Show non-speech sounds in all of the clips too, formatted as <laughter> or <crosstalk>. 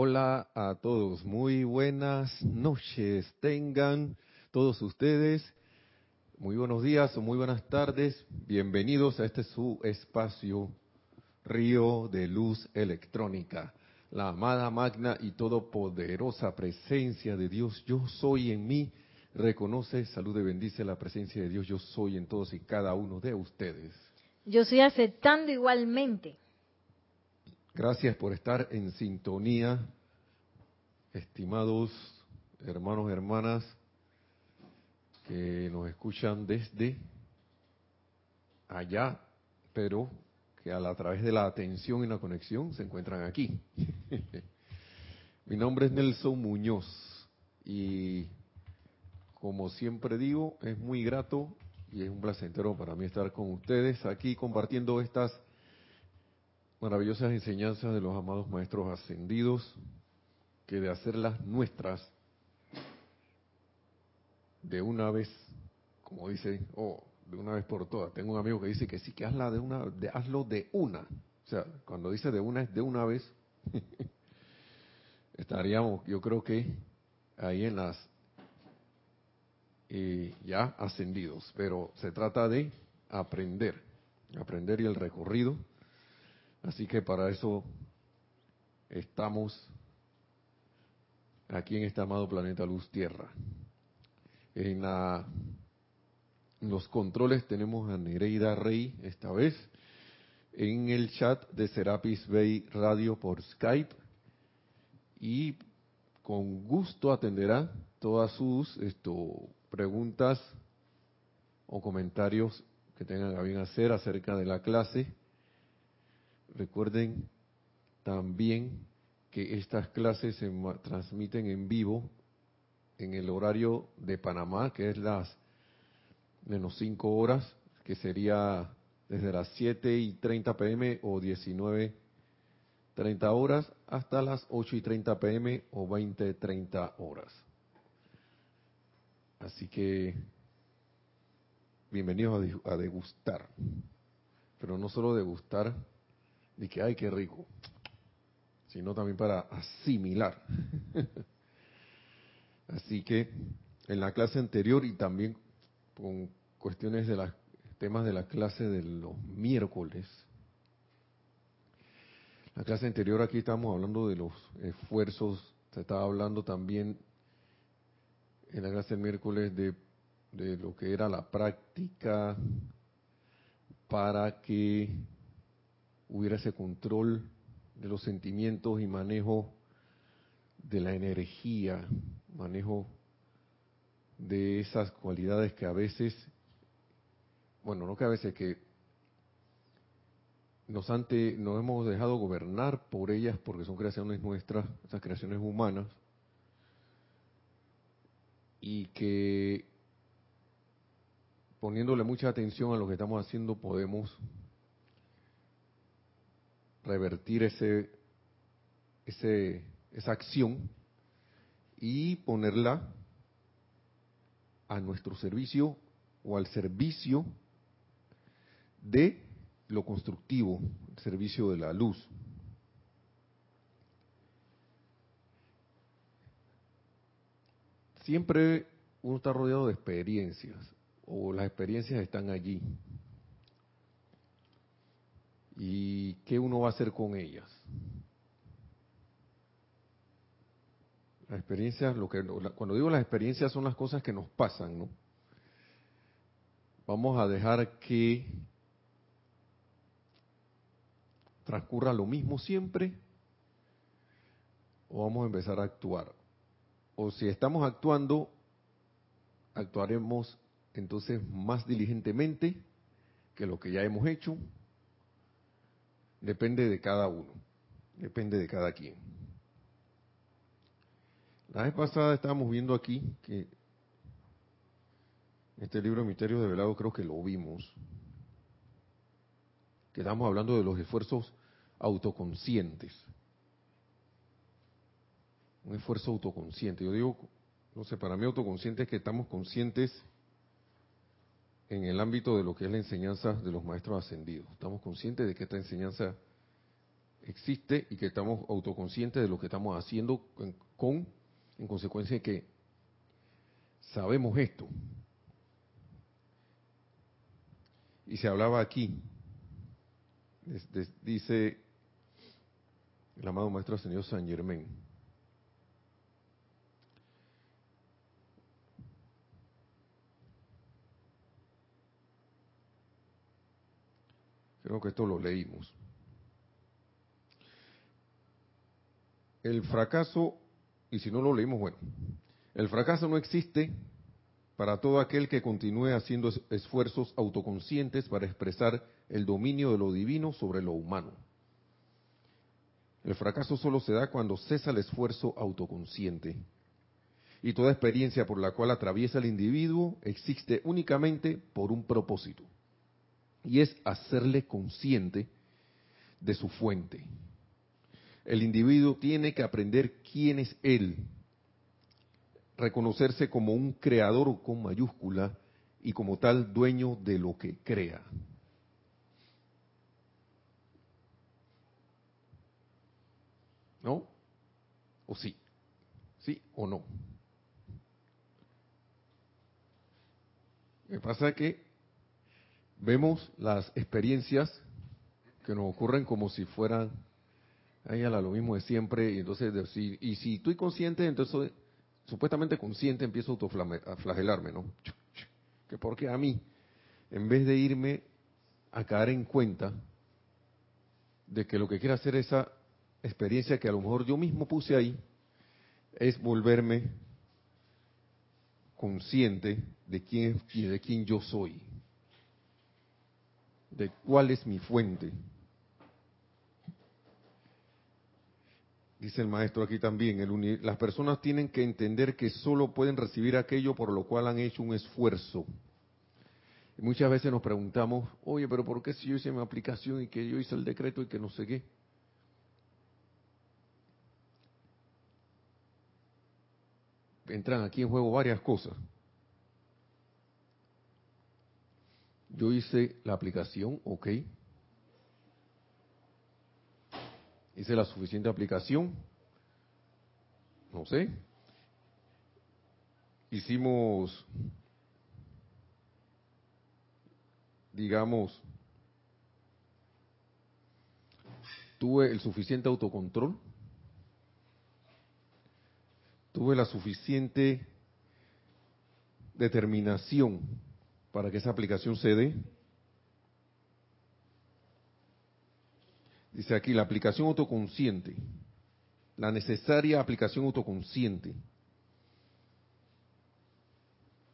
Hola a todos, muy buenas noches tengan todos ustedes, muy buenos días o muy buenas tardes, bienvenidos a este su espacio Río de Luz Electrónica, la amada magna y todopoderosa presencia de Dios, yo soy en mí, reconoce, salude, bendice la presencia de Dios, yo soy en todos y cada uno de ustedes. Yo estoy aceptando igualmente. Gracias por estar en sintonía, estimados hermanos y hermanas que nos escuchan desde allá, pero que a, la, través de la atención y la conexión se encuentran aquí. <laughs> Mi nombre es Nelson Muñoz y como siempre digo, es muy grato y es un placentero para mí estar con ustedes aquí compartiendo estas maravillosas enseñanzas de los amados maestros ascendidos, que de hacerlas nuestras de una vez, como dice, oh, de una vez por todas. Tengo un amigo que dice que sí, que hazla de una, de, hazlo de una. O sea, cuando dice de una es de una vez. <laughs> Estaríamos, yo creo que ahí en las eh, ya ascendidos, pero se trata de aprender, aprender y el recorrido Así que para eso estamos aquí en este amado planeta Luz Tierra. En, los controles tenemos a Nereida Rey esta vez. En el chat de Serapis Bay Radio por Skype. Y con gusto atenderá todas sus esto, preguntas o comentarios que tengan a bien hacer acerca de la clase Recuerden también que estas clases se transmiten en vivo en el horario de Panamá, que es las menos 5 horas, que sería desde las 7 y 30 pm o 19 30 horas hasta las 8 y 30 pm o 20 30 horas. Así que bienvenidos a degustar, pero no solo degustar de que, ay, qué rico, sino también para asimilar. <laughs> Así que en la clase anterior y también con cuestiones de los temas de la clase de los miércoles, la clase anterior aquí estábamos hablando de los esfuerzos, se estaba hablando también en la clase del miércoles de, de lo que era la práctica para que hubiera ese control de los sentimientos y manejo de la energía, manejo de esas cualidades que a veces, bueno, no que a veces, que nos, ante, nos hemos dejado gobernar por ellas porque son creaciones nuestras, esas creaciones humanas, y que poniéndole mucha atención a lo que estamos haciendo podemos revertir ese, ese, esa acción y ponerla a nuestro servicio o al servicio de lo constructivo, el servicio de la luz. Siempre uno está rodeado de experiencias, o las experiencias están allí y qué uno va a hacer con ellas. Las experiencias, lo que, cuando digo las experiencias son las cosas que nos pasan, ¿no? Vamos a dejar que transcurra lo mismo siempre o vamos a empezar a actuar. O si estamos actuando, actuaremos entonces más diligentemente que lo que ya hemos hecho Depende de cada uno, depende de cada quien. La vez pasada estábamos viendo aquí que este libro Misterios de Velado creo que lo vimos, que estamos hablando de los esfuerzos autoconscientes. Un esfuerzo autoconsciente. Yo digo, no sé, para mí autoconsciente es que estamos conscientes en el ámbito de lo que es la enseñanza de los maestros ascendidos. Estamos conscientes de que esta enseñanza existe y que estamos autoconscientes de lo que estamos haciendo con, en consecuencia de que sabemos esto. Y se hablaba aquí, dice el amado Maestro Señor San Germán, Creo que esto lo leímos. El fracaso, y si no lo leímos, bueno, el fracaso no existe para todo aquel que continúe haciendo esfuerzos autoconscientes para expresar el dominio de lo divino sobre lo humano. El fracaso solo se da cuando cesa el esfuerzo autoconsciente. Y toda experiencia por la cual atraviesa el individuo existe únicamente por un propósito y es hacerle consciente de su fuente. El individuo tiene que aprender quién es él, reconocerse como un creador con mayúscula y como tal dueño de lo que crea. ¿No? ¿O sí? ¿Sí o no? Me pasa que vemos las experiencias que nos ocurren como si fueran ahí a lo mismo de siempre y entonces y si estoy consciente entonces supuestamente consciente empiezo a flagelarme no que porque a mí en vez de irme a caer en cuenta de que lo que quiero hacer esa experiencia que a lo mejor yo mismo puse ahí es volverme consciente de quién y de quién yo soy de cuál es mi fuente. Dice el maestro aquí también, las personas tienen que entender que solo pueden recibir aquello por lo cual han hecho un esfuerzo. Y muchas veces nos preguntamos, oye, pero ¿por qué si yo hice mi aplicación y que yo hice el decreto y que no sé qué? Entran aquí en juego varias cosas. Yo hice la aplicación, ok. Hice la suficiente aplicación, no sé. Hicimos, digamos, tuve el suficiente autocontrol, tuve la suficiente determinación para que esa aplicación se? Dice aquí, la aplicación autoconsciente, la necesaria aplicación autoconsciente,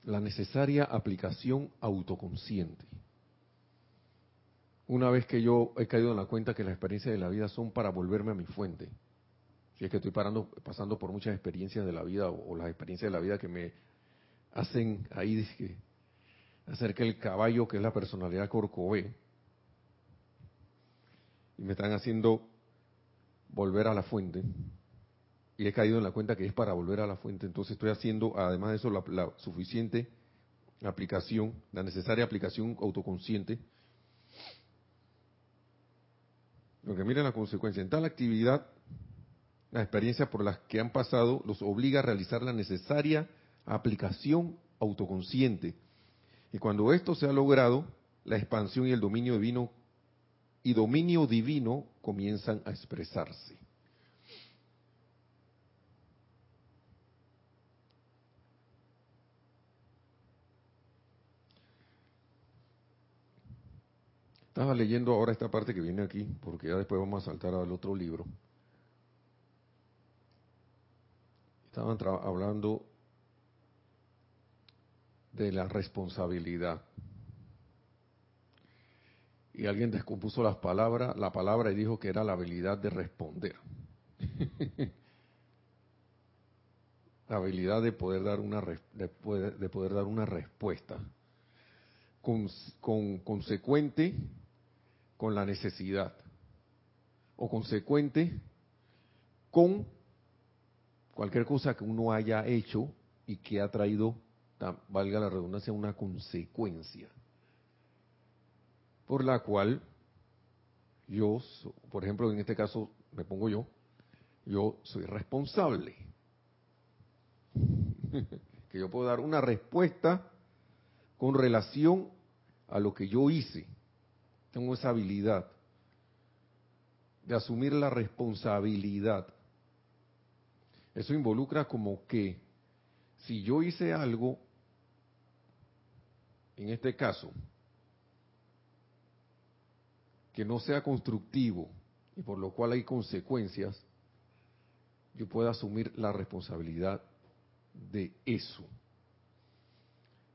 la necesaria aplicación autoconsciente. Una vez que yo he caído en la cuenta que las experiencias de la vida son para volverme a mi fuente, si es que estoy parando, pasando por muchas experiencias de la vida o, las experiencias de la vida que me hacen ahí dije, acerca del caballo que es la personalidad Corcové. Y me están haciendo volver a la fuente. Y he caído en la cuenta que es para volver a la fuente. Entonces estoy haciendo, además de eso, la, suficiente aplicación, la necesaria aplicación autoconsciente. Lo que miren la consecuencia. En tal actividad, las experiencias por las que han pasado los obliga a realizar la necesaria aplicación autoconsciente y cuando esto se ha logrado, la expansión y el dominio divino y dominio divino comienzan a expresarse. Estaba leyendo ahora esta parte que viene aquí, porque ya después vamos a saltar al otro libro. Estaban hablando de la responsabilidad. Y alguien descompuso las palabras, la palabra y dijo que era la habilidad de responder. <laughs> la habilidad de poder dar una de poder, de poder dar una respuesta con, con, consecuente con la necesidad o consecuente con cualquier cosa que uno haya hecho y que ha traído valga la redundancia, una consecuencia, por la cual yo, por ejemplo, en este caso me pongo yo, yo soy responsable. <laughs> que yo puedo dar una respuesta con relación a lo que yo hice. Tengo esa habilidad de asumir la responsabilidad. Eso involucra como que si yo hice algo, en este caso, que no sea constructivo y por lo cual hay consecuencias, yo puedo asumir la responsabilidad de eso.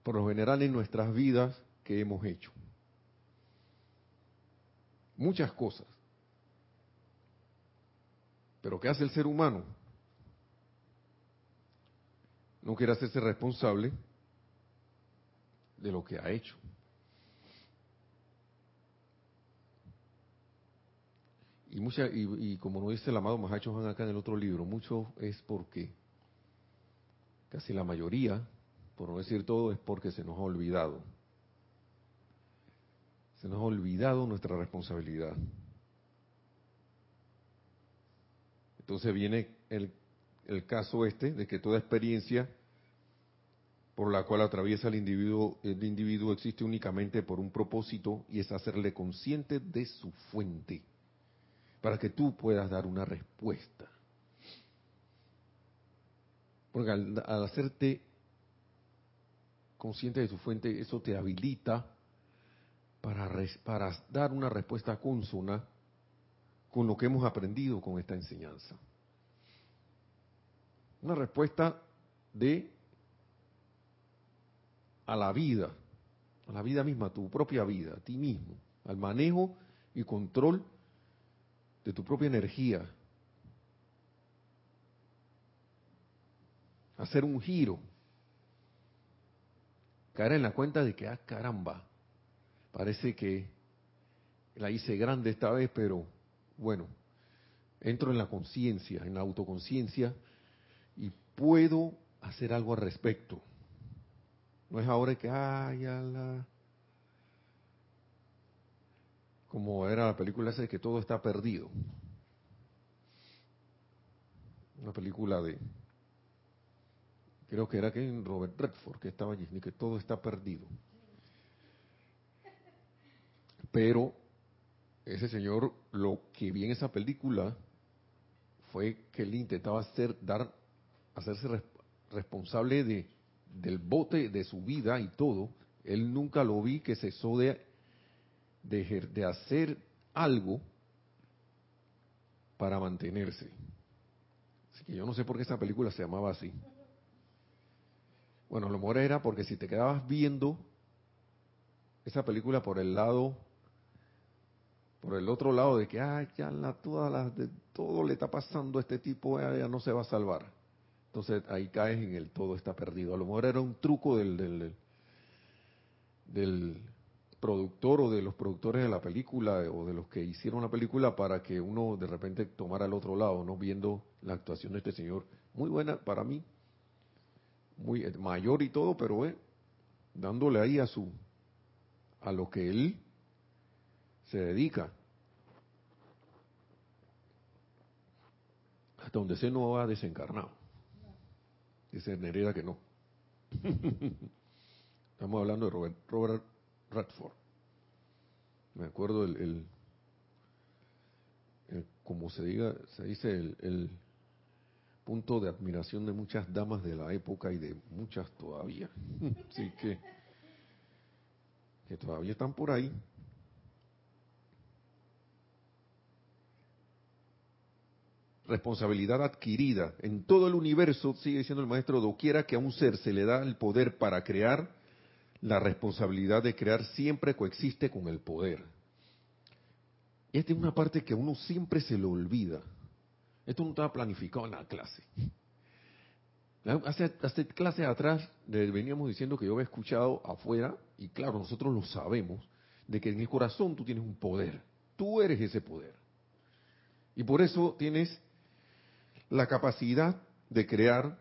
Por lo general en nuestras vidas que hemos hecho. Muchas cosas. Pero ¿qué hace el ser humano? No quiere hacerse responsable de lo que ha hecho. Y, mucha, y, como nos dice el amado Mahacho Han acá en el otro libro, mucho es porque, casi la mayoría, por no decir todo, es porque se nos ha olvidado. Se nos ha olvidado nuestra responsabilidad. Entonces viene el, el caso este de que toda experiencia por la cual atraviesa el individuo, el individuo existe únicamente por un propósito y es hacerle consciente de su fuente, para que tú puedas dar una respuesta. Porque al, hacerte consciente de su fuente, eso te habilita para, para dar una respuesta consona con lo que hemos aprendido con esta enseñanza. Una respuesta de a la vida, a la vida misma, a tu propia vida, a ti mismo, al manejo y control de tu propia energía. Hacer un giro. Caer en la cuenta de que, ah, caramba, parece que la hice grande esta vez, pero bueno, entro en la conciencia, en la autoconciencia puedo hacer algo al respecto. No es ahora que, ay, la... Como era la película esa de que todo está perdido. Una película de, creo que era que Robert Redford que estaba allí, que todo está perdido. Pero ese señor lo que vi en esa película fue que él intentaba hacer, dar, hacerse responsable de, del bote de su vida y todo. Él nunca lo vi que cesó de, de, hacer algo para mantenerse. Así que yo no sé por qué esa película se llamaba así. Bueno, lo mejor era porque si te quedabas viendo esa película por el lado por el otro lado de que, ay, ya la, todas las, de, todo le está pasando a este tipo, ya, no se va a salvar. Entonces ahí caes en el todo está perdido. A lo mejor era un truco del, productor o de los productores de la película o de los que hicieron la película para que uno de repente tomara el otro lado, no viendo la actuación de este señor. Muy buena para mí, muy eh, mayor y todo, pero eh, dándole ahí a su a lo que él se dedica. Hasta donde se no ha desencarnado. Dice Nereda que no. <laughs> Estamos hablando de Robert, Radford. Me acuerdo el, el, como se diga, se dice el, el punto de admiración de muchas damas de la época y de muchas todavía. <laughs> Así que que todavía están por ahí. Responsabilidad adquirida. En todo el universo, sigue diciendo el maestro, doquiera que a un ser se le da el poder para crear, la responsabilidad de crear siempre coexiste con el poder. Y esta es una parte que a uno siempre se le olvida. Esto no estaba planificado en la clase. Hace, hace clases atrás veníamos diciendo que yo había escuchado afuera, y claro, nosotros lo sabemos, de que en el corazón tú tienes un poder. Tú eres ese poder. Y por eso tienes la capacidad de crear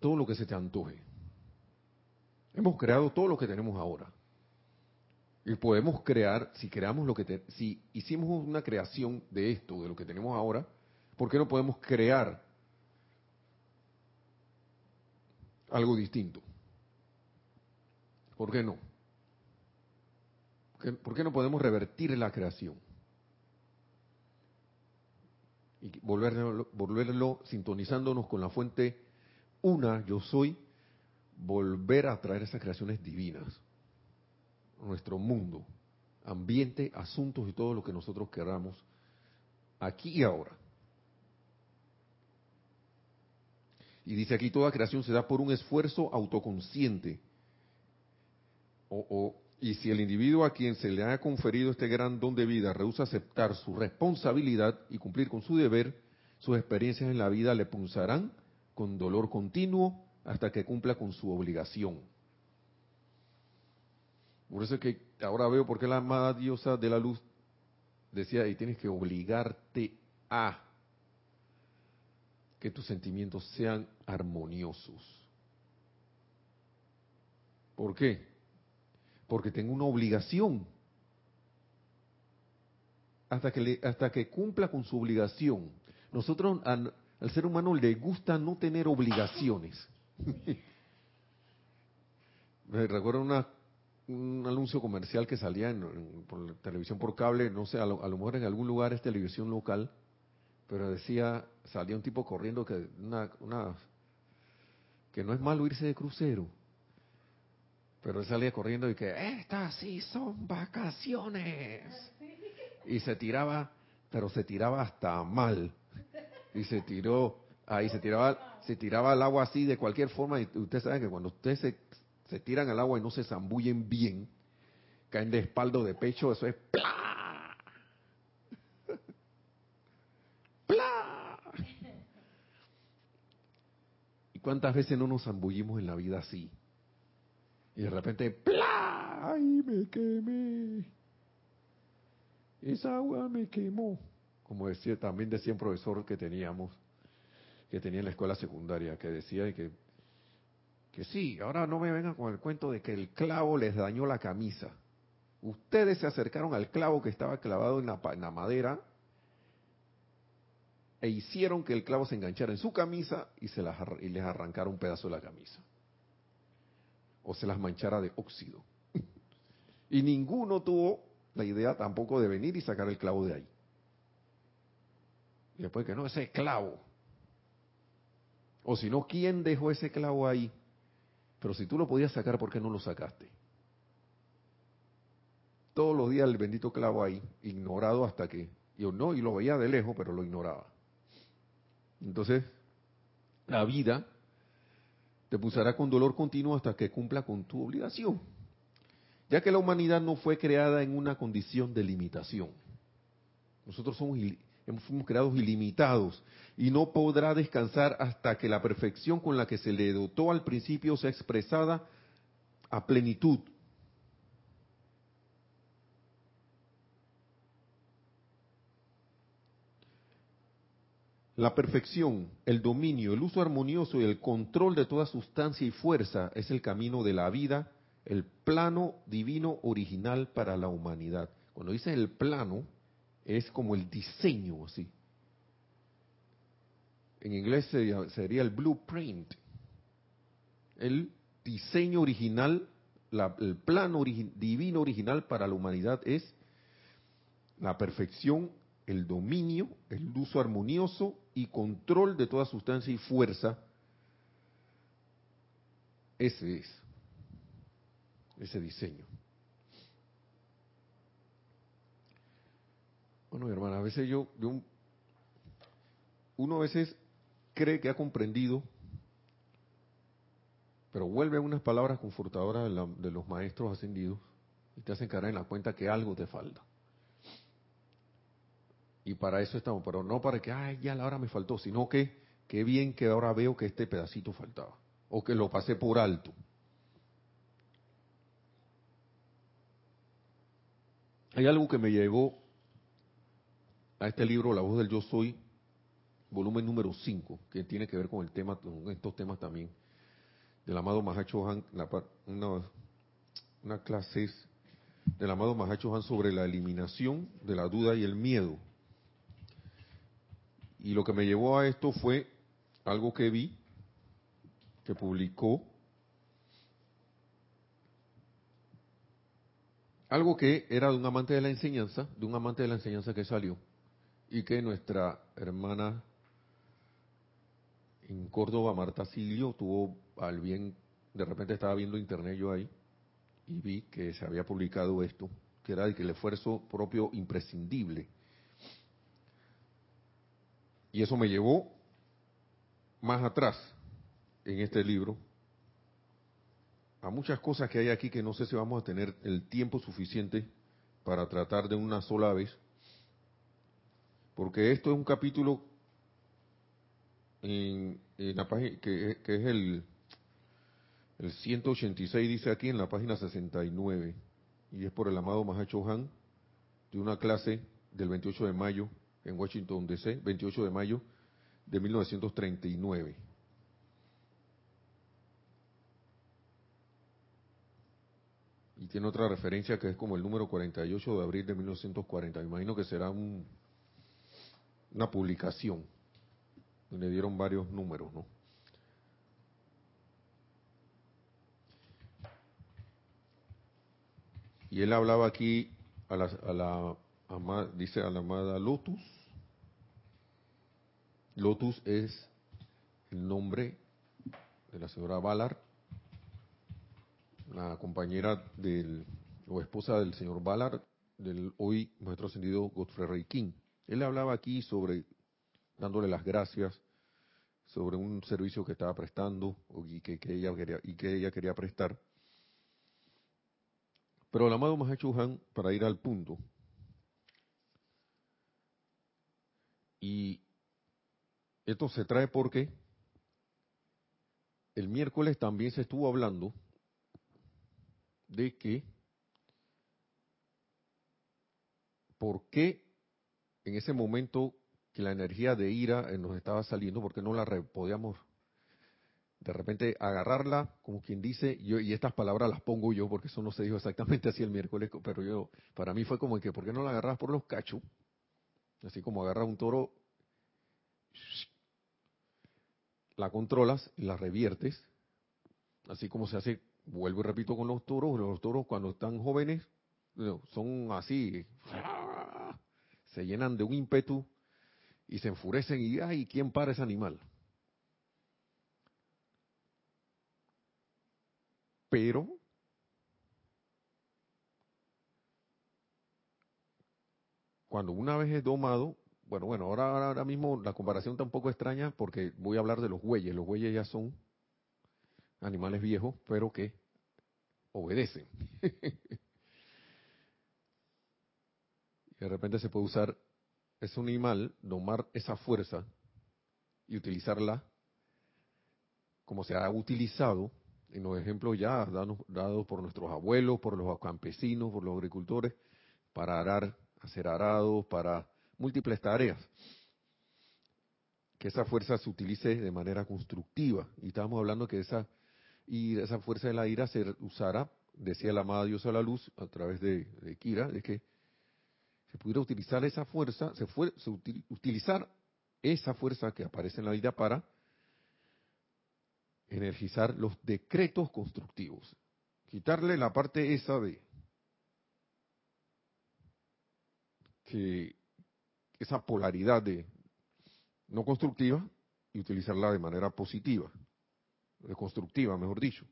todo lo que se te antoje. Hemos creado todo lo que tenemos ahora. Y podemos crear, si creamos lo que te- si hicimos una creación de esto, de lo que tenemos ahora, ¿por qué no podemos crear algo distinto? ¿Por qué no? ¿Por qué, no podemos revertir la creación? Y volverlo, sintonizándonos con la fuente una, yo soy, volver a traer esas creaciones divinas nuestro mundo, ambiente, asuntos y todo lo que nosotros queramos aquí y ahora. Y dice aquí, toda creación se da por un esfuerzo autoconsciente. O- y si el individuo a quien se le ha conferido este gran don de vida rehúsa aceptar su responsabilidad y cumplir con su deber, sus experiencias en la vida le punzarán con dolor continuo hasta que cumpla con su obligación. Por eso es que ahora veo por qué la amada diosa de la luz decía, y tienes que obligarte a que tus sentimientos sean armoniosos. ¿Por qué? Porque tengo una obligación. Hasta que, le- hasta que cumpla con su obligación. Nosotros, al, ser humano, le gusta no tener obligaciones. <laughs> Recuerdo una, un anuncio comercial que salía en, por televisión por cable, no sé, a lo, a lo mejor en algún lugar es televisión local, pero decía, salía un tipo corriendo que una, una que no es malo irse de crucero, pero él salía corriendo y que estas sí son vacaciones <laughs> y se tiraba, pero se tiraba hasta mal y se tiró ahí se tiraba se tiraba al agua así de cualquier forma y ustedes saben que cuando ustedes se, se tiran al agua y no se zambullen bien caen de espaldo de pecho eso es ¡plá! <laughs> ¡plá! <laughs> y cuántas veces no nos zambullimos en la vida así y de repente ¡plá! ¡ay me quemé! esa agua me quemó como decía también decía un profesor que teníamos que tenía en la escuela secundaria, que decía que, que sí, ahora no me vengan con el cuento de que el clavo les dañó la camisa. Ustedes se acercaron al clavo que estaba clavado en la, en la madera e hicieron que el clavo se enganchara en su camisa y, se y les arrancara un pedazo de la camisa. O se las manchara de óxido. y ninguno tuvo la idea tampoco de venir y sacar el clavo de ahí. Y después que no, ese clavo. O si no, ¿quién dejó ese clavo ahí? Pero si tú lo podías sacar, ¿por qué no lo sacaste? Todos los días el bendito clavo ahí, ignorado hasta que yo no, y lo veía de lejos, pero lo ignoraba. Entonces, la vida te pulsará con dolor continuo hasta que cumpla con tu obligación, ya que la humanidad no fue creada en una condición de limitación. Nosotros somos fuimos creados ilimitados y no podrá descansar hasta que la perfección con la que se le dotó al principio sea expresada a plenitud. La perfección, el dominio, el uso armonioso y el control de toda sustancia y fuerza es el camino de la vida, el plano divino original para la humanidad. Cuando dice el plano, es como el diseño, así. En inglés sería, el blueprint. El diseño original, la- el plano divino original para la humanidad es la perfección, el dominio, el uso armonioso y control de toda sustancia y fuerza. Ese es, ese diseño. Bueno, hermana, a veces yo, yo- uno a veces cree que ha comprendido, pero vuelve a unas palabras confortadoras de, la- de los maestros ascendidos y te hacen caer en la cuenta que algo te falta. Y para eso estamos, pero no para que, ay, ya la hora me faltó, sino que, qué bien que ahora veo que este pedacito faltaba, o que lo pasé por alto. Hay algo que me llegó a este libro, La voz del yo soy, volumen número 5, que tiene que ver con el tema, con estos temas también, del amado Mahacho Han, una, una clase del amado Mahacho Han sobre la eliminación de la duda y el miedo. Y lo que me llevó a esto fue algo que vi, que publicó, algo que era de un amante de la enseñanza, de un amante de la enseñanza que salió, y que nuestra hermana en Córdoba, Marta Silio, tuvo al bien, de repente estaba viendo internet yo ahí, y vi que se había publicado esto, que era de que el esfuerzo propio imprescindible. Y eso me llevó más atrás en este libro a muchas cosas que hay aquí que no sé si vamos a tener el tiempo suficiente para tratar de una sola vez, porque esto es un capítulo en, la página que, es el, el 186, dice aquí en la página 69, y es por el amado Mahacho Han, de una clase del 28 de mayo en Washington DC, 28 de mayo de 1939. Y tiene otra referencia que es como el número 48 de abril de 1940. Me imagino que será un, una publicación. Le dieron varios números, ¿no? Y él hablaba aquí a la, a la dice a la amada Lotus. Lotus es el nombre de la señora Ballard, la compañera del, o esposa del señor Ballard, del hoy maestro ascendido Godfrey Ray King. Él hablaba aquí sobre, dándole las gracias, sobre un servicio que estaba prestando y que, ella, quería, y que ella quería prestar. Pero el amado Mahacho Han, para ir al punto, y esto se trae porque el miércoles también se estuvo hablando de que por qué en ese momento que la energía de ira nos estaba saliendo, porque no la podíamos de repente agarrarla, como quien dice, yo, y estas palabras las pongo yo, porque eso no se dijo exactamente así el miércoles, pero yo, para mí fue como que, ¿por qué no la agarras por los cachos? Así como agarra un toro, la controlas y la reviertes, así como se hace vuelvo y repito con los toros, los toros cuando están jóvenes son así, se llenan de un ímpetu y se enfurecen y ay, ¿quién para ese animal? Pero cuando una vez es domado, bueno, bueno, ahora, ahora mismo la comparación tampoco extraña porque voy a hablar de los bueyes. Los bueyes ya son animales viejos, pero que obedecen. <laughs> de repente se puede usar ese animal, domar esa fuerza y utilizarla como se ha utilizado en los ejemplos ya dados, por nuestros abuelos, por los campesinos, por los agricultores, para arar, hacer arados, para múltiples tareas. Que esa fuerza se utilice de manera constructiva. Y estábamos hablando que esa y esa fuerza de la ira se usara, decía la amada diosa la luz a través de, Kira, de que se pudiera utilizar esa fuerza, se, fue, utilizar esa fuerza que aparece en la vida para energizar los decretos constructivos, quitarle la parte esa de que esa polaridad de no constructiva y utilizarla de manera positiva constructiva, mejor dicho.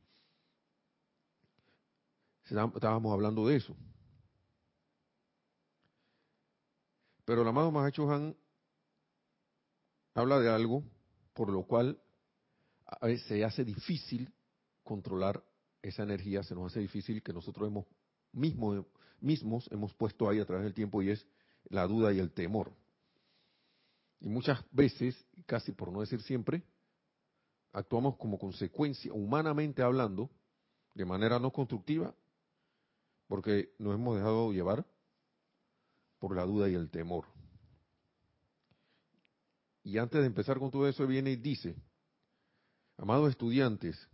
Estábamos hablando de eso. Pero el amado Mahacho Han habla de algo por lo cual se hace difícil controlar esa energía, se nos hace difícil que nosotros hemos mismo, mismos hemos puesto ahí a través del tiempo y es la duda y el temor. Y muchas veces, casi por no decir siempre, actuamos como consecuencia, humanamente hablando, de manera no constructiva, porque nos hemos dejado llevar por la duda y el temor. Y antes de empezar con todo eso, viene y dice, amados estudiantes,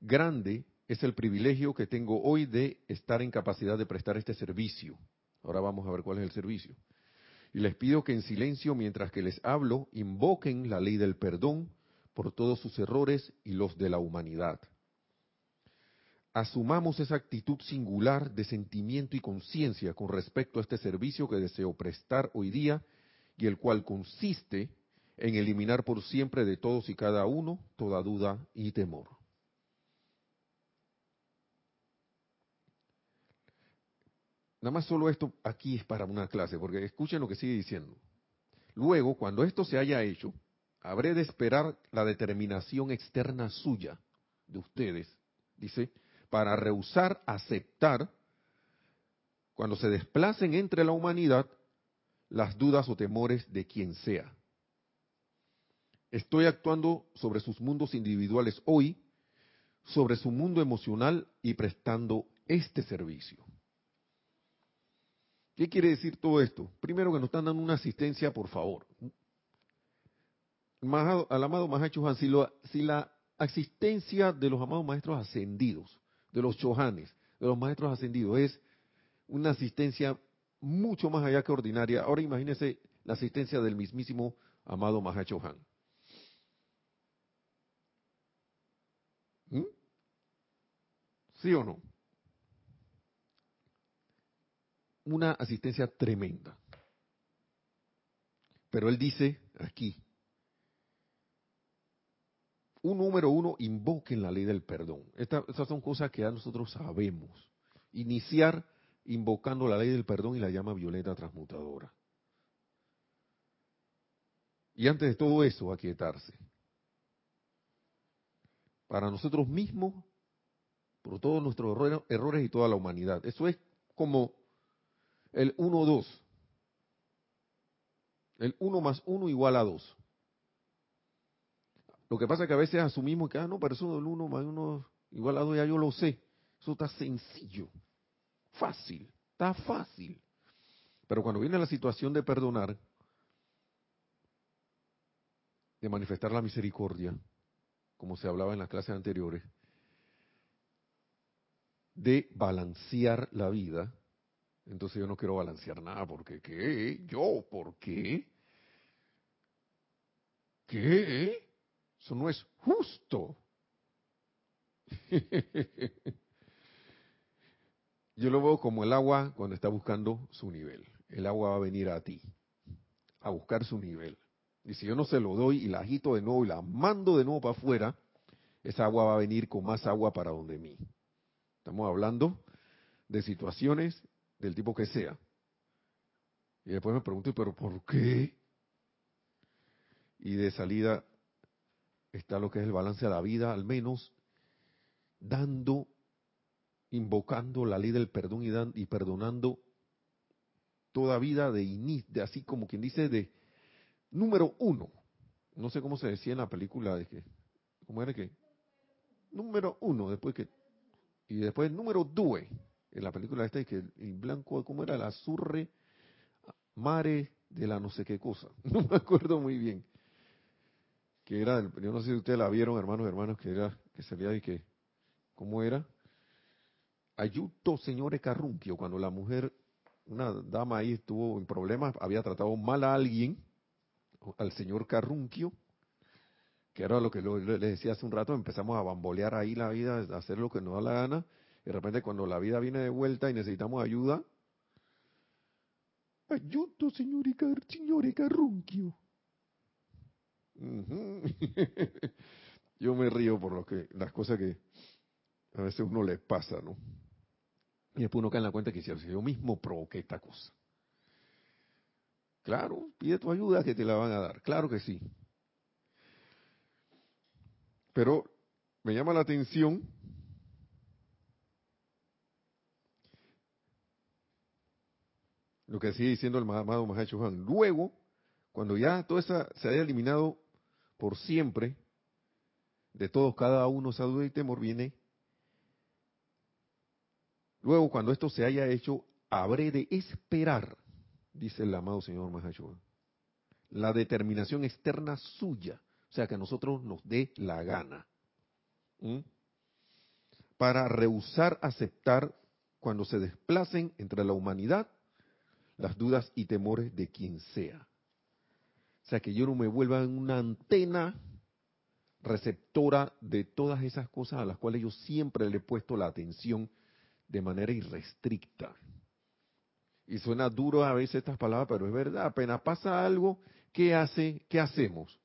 grande es el privilegio que tengo hoy de estar en capacidad de prestar este servicio. Ahora vamos a ver cuál es el servicio. Y les pido que en silencio, mientras que les hablo, invoquen la ley del perdón por todos sus errores y los de la humanidad. Asumamos esa actitud singular de sentimiento y conciencia con respecto a este servicio que deseo prestar hoy día y el cual consiste en eliminar por siempre de todos y cada uno toda duda y temor. Nada más solo esto aquí es para una clase, porque escuchen lo que sigue diciendo. Luego, cuando esto se haya hecho, habré de esperar la determinación externa suya, de ustedes, dice, para rehusar aceptar, cuando se desplacen entre la humanidad, las dudas o temores de quien sea. Estoy actuando sobre sus mundos individuales hoy, sobre su mundo emocional y prestando este servicio. ¿Qué quiere decir todo esto? Primero que nos están dando una asistencia, por favor. Al amado Mahacho Han, si, la asistencia de los amados maestros ascendidos, de los chohanes, de los maestros ascendidos, es una asistencia mucho más allá que ordinaria, ahora imagínese la asistencia del mismísimo amado Mahacho Han. ¿Mm? ¿Sí o no? Una asistencia tremenda. Pero él dice aquí, un número uno, invoquen la ley del perdón. estas son cosas que ya nosotros sabemos. Iniciar invocando la ley del perdón y la llama violeta transmutadora. Y antes de todo eso, aquietarse. Para nosotros mismos, por todos nuestros errores y toda la humanidad. Eso es como el 1, 2. El 1 más 1 igual a 2. Lo que pasa es que a veces asumimos que, ah, no, pero eso del 1 más 1 igual a 2 ya yo lo sé. Eso está sencillo, fácil, está fácil. Pero cuando viene la situación de perdonar, de manifestar la misericordia, como se hablaba en las clases anteriores, de balancear la vida, entonces yo no quiero balancear nada, porque ¿qué? ¿Yo? ¿Por qué? ¿Qué? Eso no es justo. <laughs> yo lo veo como el agua cuando está buscando su nivel. El agua va a venir a ti, a buscar su nivel. Y si yo no se lo doy y la agito de nuevo y la mando de nuevo para afuera, esa agua va a venir con más agua para donde mí. Estamos hablando de situaciones del tipo que sea. Y después me pregunto, ¿pero por qué? Y de salida está lo que es el balance de la vida, al menos dando, invocando la ley del perdón y, y perdonando toda vida de inicio, de así como quien dice de número uno. No sé cómo se decía en la película de que, ¿cómo era que? Número uno, después que, y después número dos en la película esta, que el blanco, ¿cómo era? La azurre mare de la no sé qué cosa. <laughs> No me acuerdo muy bien. Que era, yo no sé si ustedes la vieron, hermanos, hermanos, que era, que salía de que, ¿cómo era? Ayuto, señores Carrunquio, cuando la mujer, una dama ahí estuvo en problemas, había tratado mal a alguien, al señor Carrunquio, que era lo que le decía hace un rato, empezamos a bambolear ahí la vida, a hacer lo que nos da la gana, de repente cuando la vida viene de vuelta y necesitamos ayuda, ayudo, señorica, señorica Carrunquio. <laughs> Yo me río por lo que, las cosas que a veces uno le pasa, ¿no? Y después uno cae en la cuenta que si yo mismo provoqué esta cosa. Claro, pide tu ayuda que te la van a dar, claro que sí. Pero me llama la atención lo que sigue diciendo el amado Mahacho. Luego, cuando ya todo eso se haya eliminado por siempre, de todos, cada uno, esa duda y temor, viene. Luego, cuando esto se haya hecho, habré de esperar, dice el amado Señor Mahacho la determinación externa suya, o sea, que a nosotros nos dé la gana. para rehusar aceptar cuando se desplacen entre la humanidad las dudas y temores de quien sea. O sea, que yo no me vuelva en una antena receptora de todas esas cosas a las cuales yo siempre le he puesto la atención de manera irrestricta. Y suena duro a veces estas palabras, pero es verdad, apenas pasa algo, ¿qué hace? ¿Qué hacemos?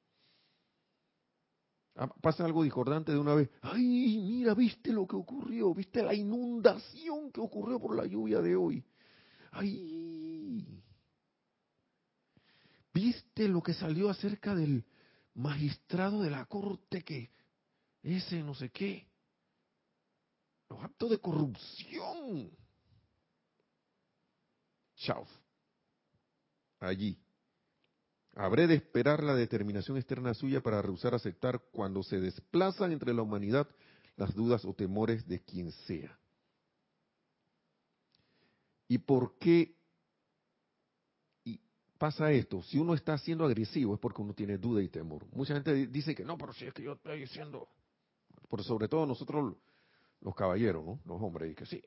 Ah, pasa algo discordante de una vez. Ay, mira, viste lo que ocurrió, viste la inundación que ocurrió por la lluvia de hoy. Ay, viste lo que salió acerca del magistrado de la corte que ese no sé qué. Los actos de corrupción. Chao. Allí. Habré de esperar la determinación externa suya para rehusar aceptar cuando se desplazan entre la humanidad las dudas o temores de quien sea. ¿Y por qué pasa esto? Si uno está siendo agresivo es porque uno tiene duda y temor. Mucha gente dice que no, pero si es que yo estoy diciendo, por sobre todo nosotros los caballeros, ¿no? Los hombres, y que sí,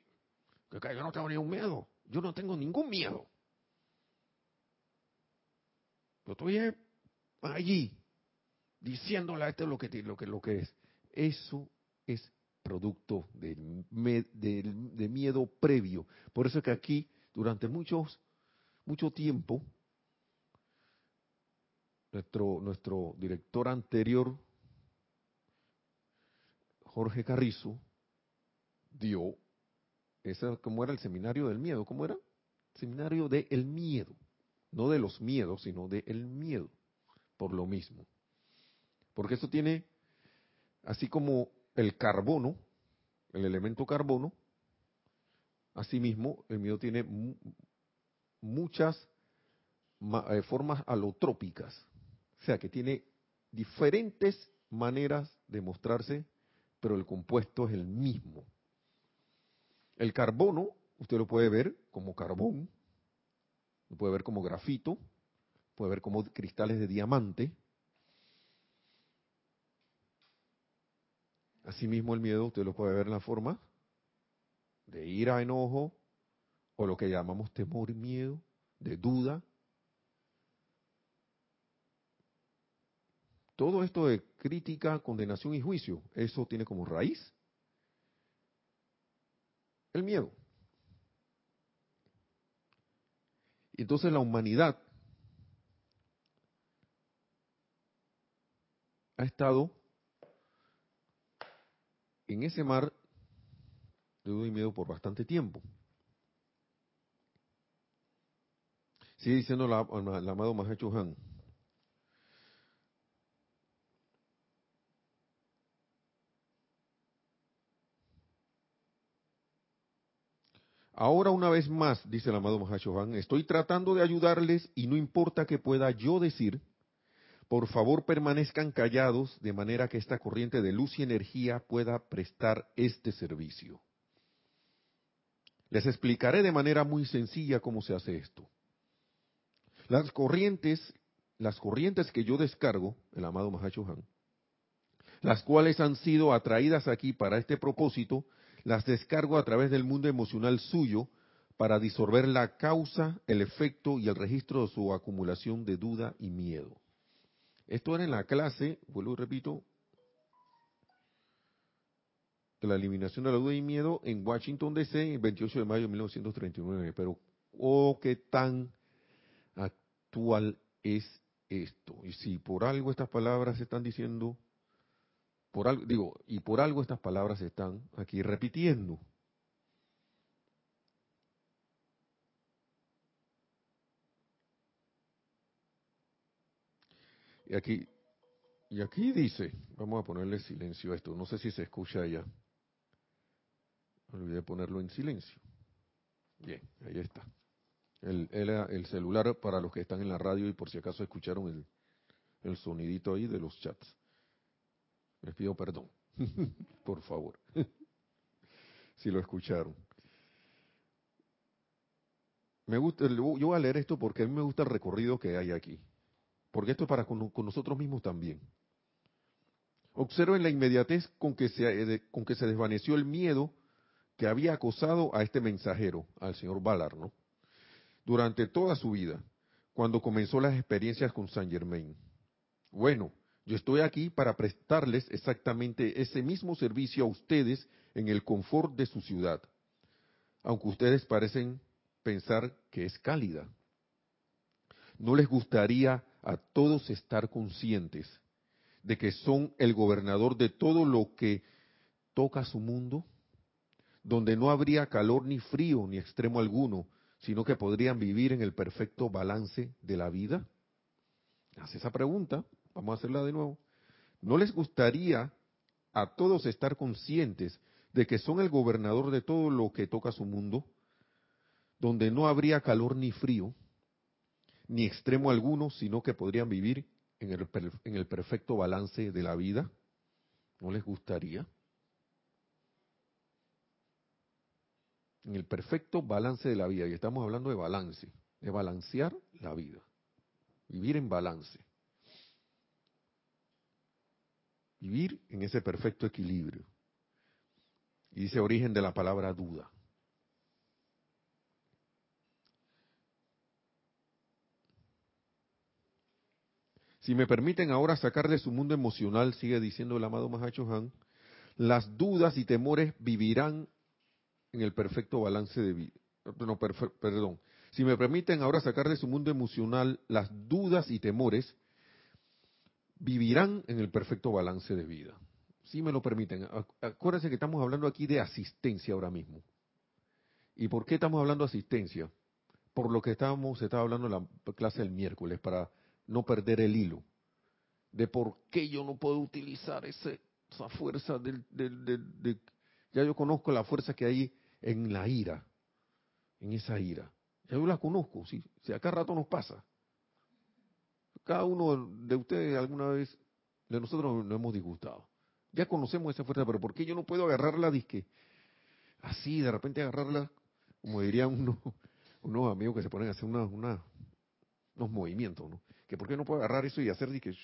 que yo no tengo ningún miedo, yo no tengo ningún miedo. Yo estoy allí diciéndole a este lo que, lo que, lo que es. Eso es producto del, de miedo previo. Por eso es que aquí, durante muchos, mucho tiempo, nuestro, nuestro director anterior, Jorge Carrizo, dio, ese, ¿cómo era el seminario del miedo? ¿Cómo era? Seminario del miedo no de los miedos, sino del el miedo, por lo mismo. Porque eso tiene, así como el carbono, el elemento carbono, asimismo el miedo tiene muchas eh, formas alotrópicas, o sea que tiene diferentes maneras de mostrarse, pero el compuesto es el mismo. El carbono, usted lo puede ver como carbón, lo puede ver como grafito, puede ver como cristales de diamante. Asimismo el miedo usted lo puede ver en la forma de ira, enojo, o lo que llamamos temor y miedo, de duda. Todo esto de crítica, condenación y juicio, eso tiene como raíz el miedo. entonces la humanidad ha estado en ese mar de duda miedo por bastante tiempo. Sigue diciendo la, el amado Mahacho Han. Ahora una vez más, dice el amado Mahashohan, estoy tratando de ayudarles y no importa que pueda yo decir, por favor permanezcan callados de manera que esta corriente de luz y energía pueda prestar este servicio. Les explicaré de manera muy sencilla cómo se hace esto. Las corrientes, las corrientes que yo descargo, el amado Mahashohan, las cuales han sido atraídas aquí para este propósito, las descargo a través del mundo emocional suyo para disolver la causa, el efecto y el registro de su acumulación de duda y miedo. Esto era en la clase, vuelvo y repito, de la eliminación de la duda y miedo en Washington DC el 28 de mayo de 1939. Pero, oh, qué tan actual es esto. Y si por algo estas palabras se están diciendo por algo, digo, y por algo estas palabras se están aquí repitiendo. Y aquí, y aquí dice, vamos a ponerle silencio a esto, no sé si se escucha ya. Olvidé ponerlo en silencio. Bien, ahí está. El, el, celular para los que están en la radio y por si acaso escucharon el, el sonidito ahí de los chats. Les pido perdón, <laughs> por favor, <laughs> si lo escucharon. Me gusta, yo voy a leer esto porque a mí me gusta el recorrido que hay aquí, porque esto es para con, nosotros mismos también. Observen la inmediatez con que, se, eh, con que se desvaneció el miedo que había acosado a este mensajero, al señor Ballard. Durante toda su vida, cuando comenzó las experiencias con Saint Germain. Bueno, yo estoy aquí para prestarles exactamente ese mismo servicio a ustedes en el confort de su ciudad, aunque ustedes parecen pensar que es cálida. ¿No les gustaría a todos estar conscientes de que son el gobernador de todo lo que toca su mundo? Donde no habría calor ni frío ni extremo alguno, sino que podrían vivir en el perfecto balance de la vida? Hace esa pregunta, vamos a hacerla de nuevo. ¿No les gustaría a todos estar conscientes de que son el gobernador de todo lo que toca su mundo, donde no habría calor ni frío, ni extremo alguno, sino que podrían vivir en el, en el perfecto balance de la vida? ¿No les gustaría? En el perfecto balance de la vida, y estamos hablando de balance, de balancear la vida, vivir en balance, vivir en ese perfecto equilibrio. Y dice origen de la palabra duda. Si me permiten ahora sacar de su mundo emocional, sigue diciendo el amado Mahacho Han, las dudas y temores vivirán en el perfecto balance de vida. No, perdón. Si me permiten ahora sacar de su mundo emocional las dudas y temores, vivirán en el perfecto balance de vida. Si me lo permiten. Acuérdense que estamos hablando aquí de asistencia ahora mismo. ¿Y por qué estamos hablando de asistencia? Por lo que estábamos, se estaba hablando en la clase del miércoles, para no perder el hilo de por qué yo no puedo utilizar esa fuerza del, de, ya yo conozco la fuerza que hay en la ira, en esa ira. Ya yo la conozco, ¿sí? si acá rato nos pasa. Cada uno de ustedes alguna vez, de nosotros nos hemos disgustado. Ya conocemos esa fuerza, pero ¿por qué yo no puedo agarrarla? Así, de repente agarrarla, como dirían <laughs> unos, unos amigos que se ponen a hacer una, una, unos movimientos, ¿no? Que por qué no puedo agarrar eso y hacer disque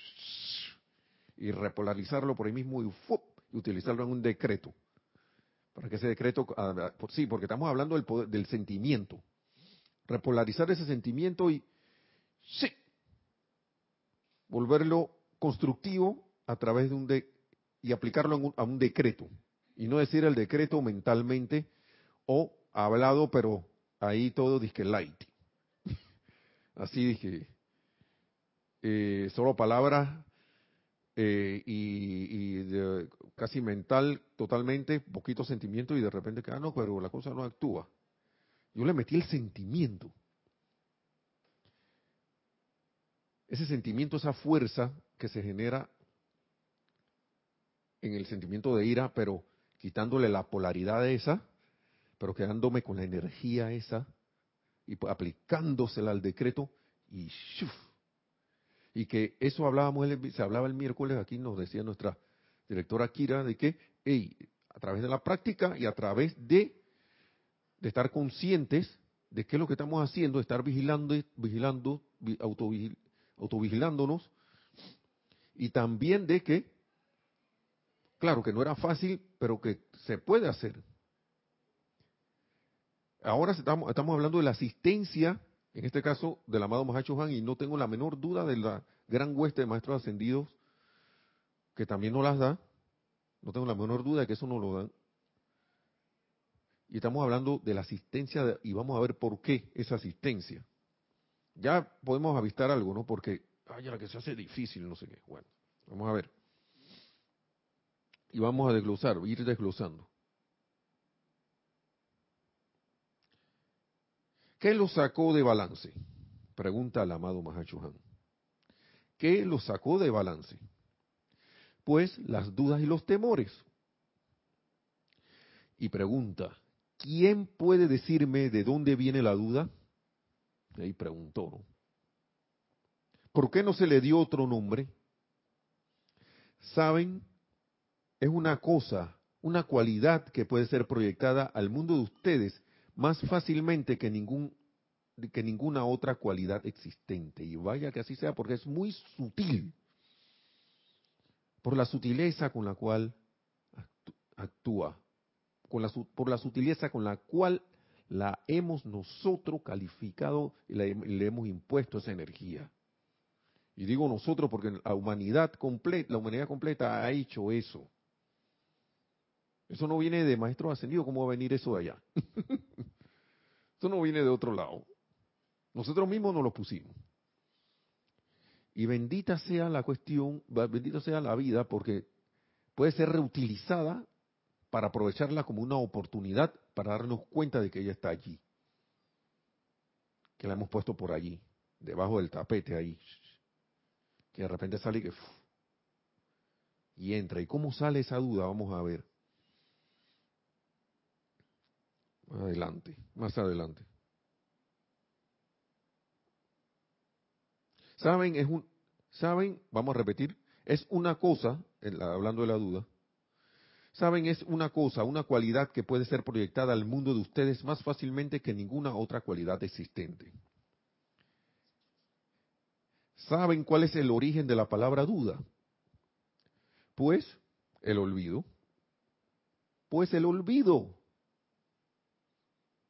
y repolarizarlo por ahí mismo y, y utilizarlo en un decreto. Para que ese decreto, ah, ah, sí, porque estamos hablando del, poder, del sentimiento. Repolarizar ese sentimiento y, sí, volverlo constructivo a través de un de, y aplicarlo a un decreto. Y no decir el decreto mentalmente o hablado, pero ahí todo disque light. Así dije, eh, solo palabras eh, y, casi mental totalmente, poquito sentimiento y de repente que, ah, no, pero la cosa no actúa. Yo le metí el sentimiento. Ese sentimiento, esa fuerza que se genera en el sentimiento de ira, pero quitándole la polaridad de esa, pero quedándome con la energía esa y aplicándosela al decreto y ¡shuf! y que eso hablábamos, se hablaba el miércoles, aquí nos decía nuestra directora Kira, de que, hey, a través de la práctica y a través de, de estar conscientes de qué es lo que estamos haciendo, estar vigilando, vigilando, autovigilándonos, y también de que, claro que no era fácil, pero que se puede hacer. Ahora estamos, hablando de la asistencia en este caso del amado Mahacho Han, y no tengo la menor duda de la gran hueste de maestros ascendidos que también nos las da, no tengo la menor duda de que eso no lo dan. Y estamos hablando de la asistencia, y vamos a ver por qué esa asistencia. Ya podemos avistar algo, ¿no? Porque, ay, la que se hace difícil, no sé qué. Bueno, vamos a ver. Y vamos a desglosar, ir desglosando. ¿Qué lo sacó de balance? Pregunta el amado Mahachuhan. ¿Qué lo sacó de balance? Pues las dudas y los temores. Y pregunta, ¿quién puede decirme de dónde viene la duda? Y ahí preguntó, ¿no? ¿Por qué no se le dio otro nombre? Saben, es una cosa, una cualidad que puede ser proyectada al mundo de ustedes más fácilmente que ningún que ninguna otra cualidad existente. Y vaya que así sea, porque es muy sutil. por la sutileza con la cual actúa, por la sutileza con la cual la hemos nosotros calificado y le, hemos impuesto esa energía. Y digo nosotros porque la humanidad completa, la humanidad completa ha hecho eso. Eso no viene de maestro ascendido, ¿cómo va a venir eso de allá? <laughs> eso no viene de otro lado. Nosotros mismos nos lo pusimos. Y bendita sea la cuestión, bendita sea la vida, porque puede ser reutilizada para aprovecharla como una oportunidad para darnos cuenta de que ella está allí. Que la hemos puesto por allí, debajo del tapete ahí. Que de repente sale y que... Y entra. ¿Y cómo sale esa duda? Vamos a ver. Adelante, más adelante. Saben, es un, saben, vamos a repetir, es una cosa, hablando de la duda, saben, es una cosa, una cualidad que puede ser proyectada al mundo de ustedes más fácilmente que ninguna otra cualidad existente. ¿Saben cuál es el origen de la palabra duda? Pues el olvido. Pues el olvido.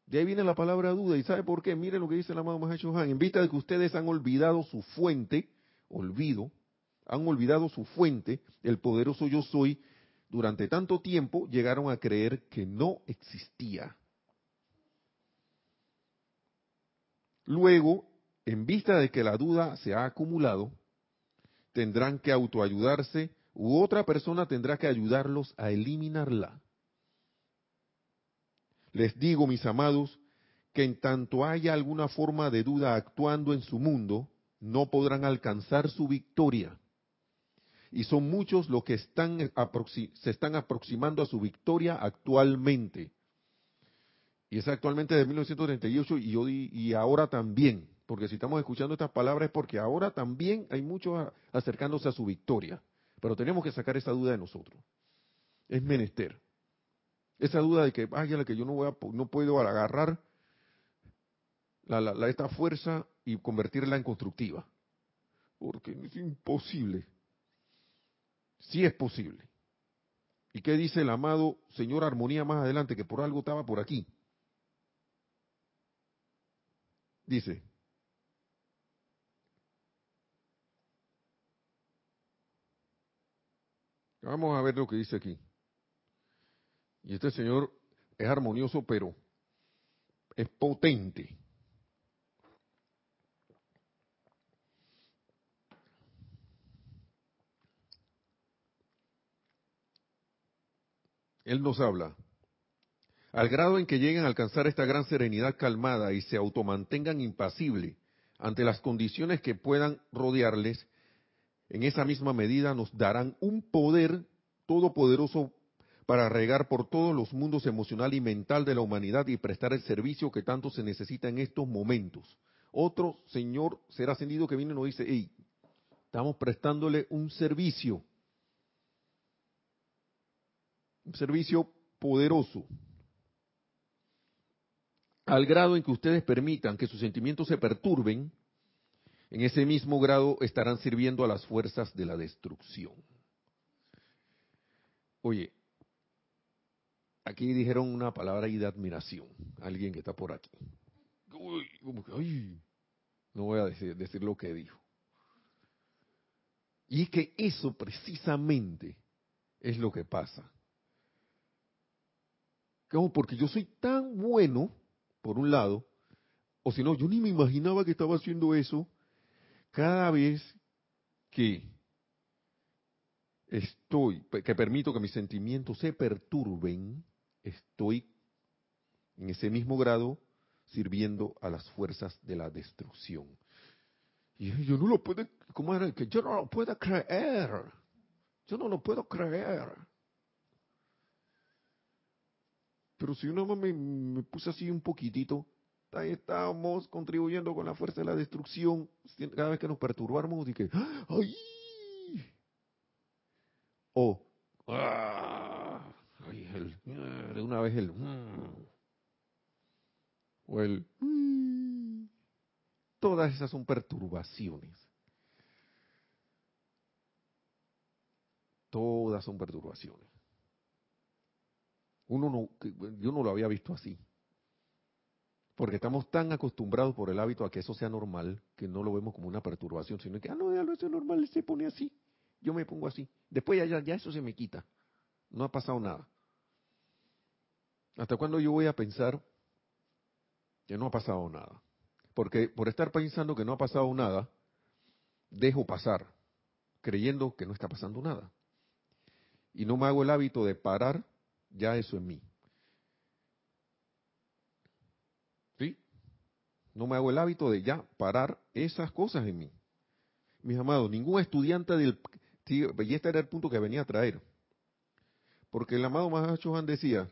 De ahí viene la palabra duda. ¿Y sabe por qué? Miren lo que dice el amado Mahacho Han. En vista de que ustedes han olvidado su fuente, olvido, han olvidado su fuente, el poderoso yo soy, durante tanto tiempo llegaron a creer que no existía. Luego, en vista de que la duda se ha acumulado, tendrán que autoayudarse u otra persona tendrá que ayudarlos a eliminarla. Les digo, mis amados, que en tanto haya alguna forma de duda actuando en su mundo, no podrán alcanzar su victoria. Y son muchos los que están se están aproximando a su victoria actualmente. Y es actualmente de 1938 y, y ahora también. Porque si estamos escuchando estas palabras es porque ahora también hay muchos acercándose a su victoria. Pero tenemos que sacar esa duda de nosotros. Es menester. Esa duda de que, ay, la que yo no, voy a, no puedo agarrar la, esta fuerza y convertirla en constructiva. Porque es imposible. Sí es posible. ¿Y qué dice el amado señor Armonía más adelante? Que por algo estaba por aquí. Dice, vamos a ver lo que dice aquí. Y este Señor es armonioso, pero es potente. Él nos habla. Al grado en que lleguen a alcanzar esta gran serenidad calmada y se automantengan impasibles ante las condiciones que puedan rodearles, en esa misma medida nos darán un poder todopoderoso para regar por todos los mundos emocional y mental de la humanidad y prestar el servicio que tanto se necesita en estos momentos. Otro Señor será ascendido que viene y nos dice, hey, estamos prestándole un servicio, un servicio poderoso, al grado en que ustedes permitan que sus sentimientos se perturben, en ese mismo grado estarán sirviendo a las fuerzas de la destrucción. Oye, aquí dijeron una palabra ahí de admiración, alguien que está por aquí. no voy a decir, decir lo que dijo. Y es que eso precisamente es lo que pasa. Como porque yo soy tan bueno, por un lado, o si no, yo ni me imaginaba que estaba haciendo eso, cada vez que estoy, que permito que mis sentimientos se perturben, estoy en ese mismo grado sirviendo a las fuerzas de la destrucción. Y yo no lo puedo, ¿cómo era? Que yo no lo puedo creer. Yo no lo puedo creer. Pero si uno me, me puse así un poquitito, ahí estamos contribuyendo con la fuerza de la destrucción. Cada vez que nos perturbamos, dije, ¡ay! O, ¡ah! De una vez el mm, o el mm, todas esas son perturbaciones. todas son perturbaciones. Uno no, yo no lo había visto así. Porque estamos tan acostumbrados por el hábito a que eso sea normal que no lo vemos como una perturbación, sino que, ah, no, ya lo es normal, se pone así, yo me pongo así. Después ya, ya eso se me quita. No ha pasado nada. ¿Hasta cuándo yo voy a pensar que no ha pasado nada? Porque por estar pensando que no ha pasado nada, dejo pasar, creyendo que no está pasando nada. Y no me hago el hábito de parar ya eso en mí. ¿Sí? No me hago el hábito de ya parar esas cosas en mí. Mis amados, ningún estudiante del... y este era el punto que venía a traer. Porque el amado Mahachohan decía,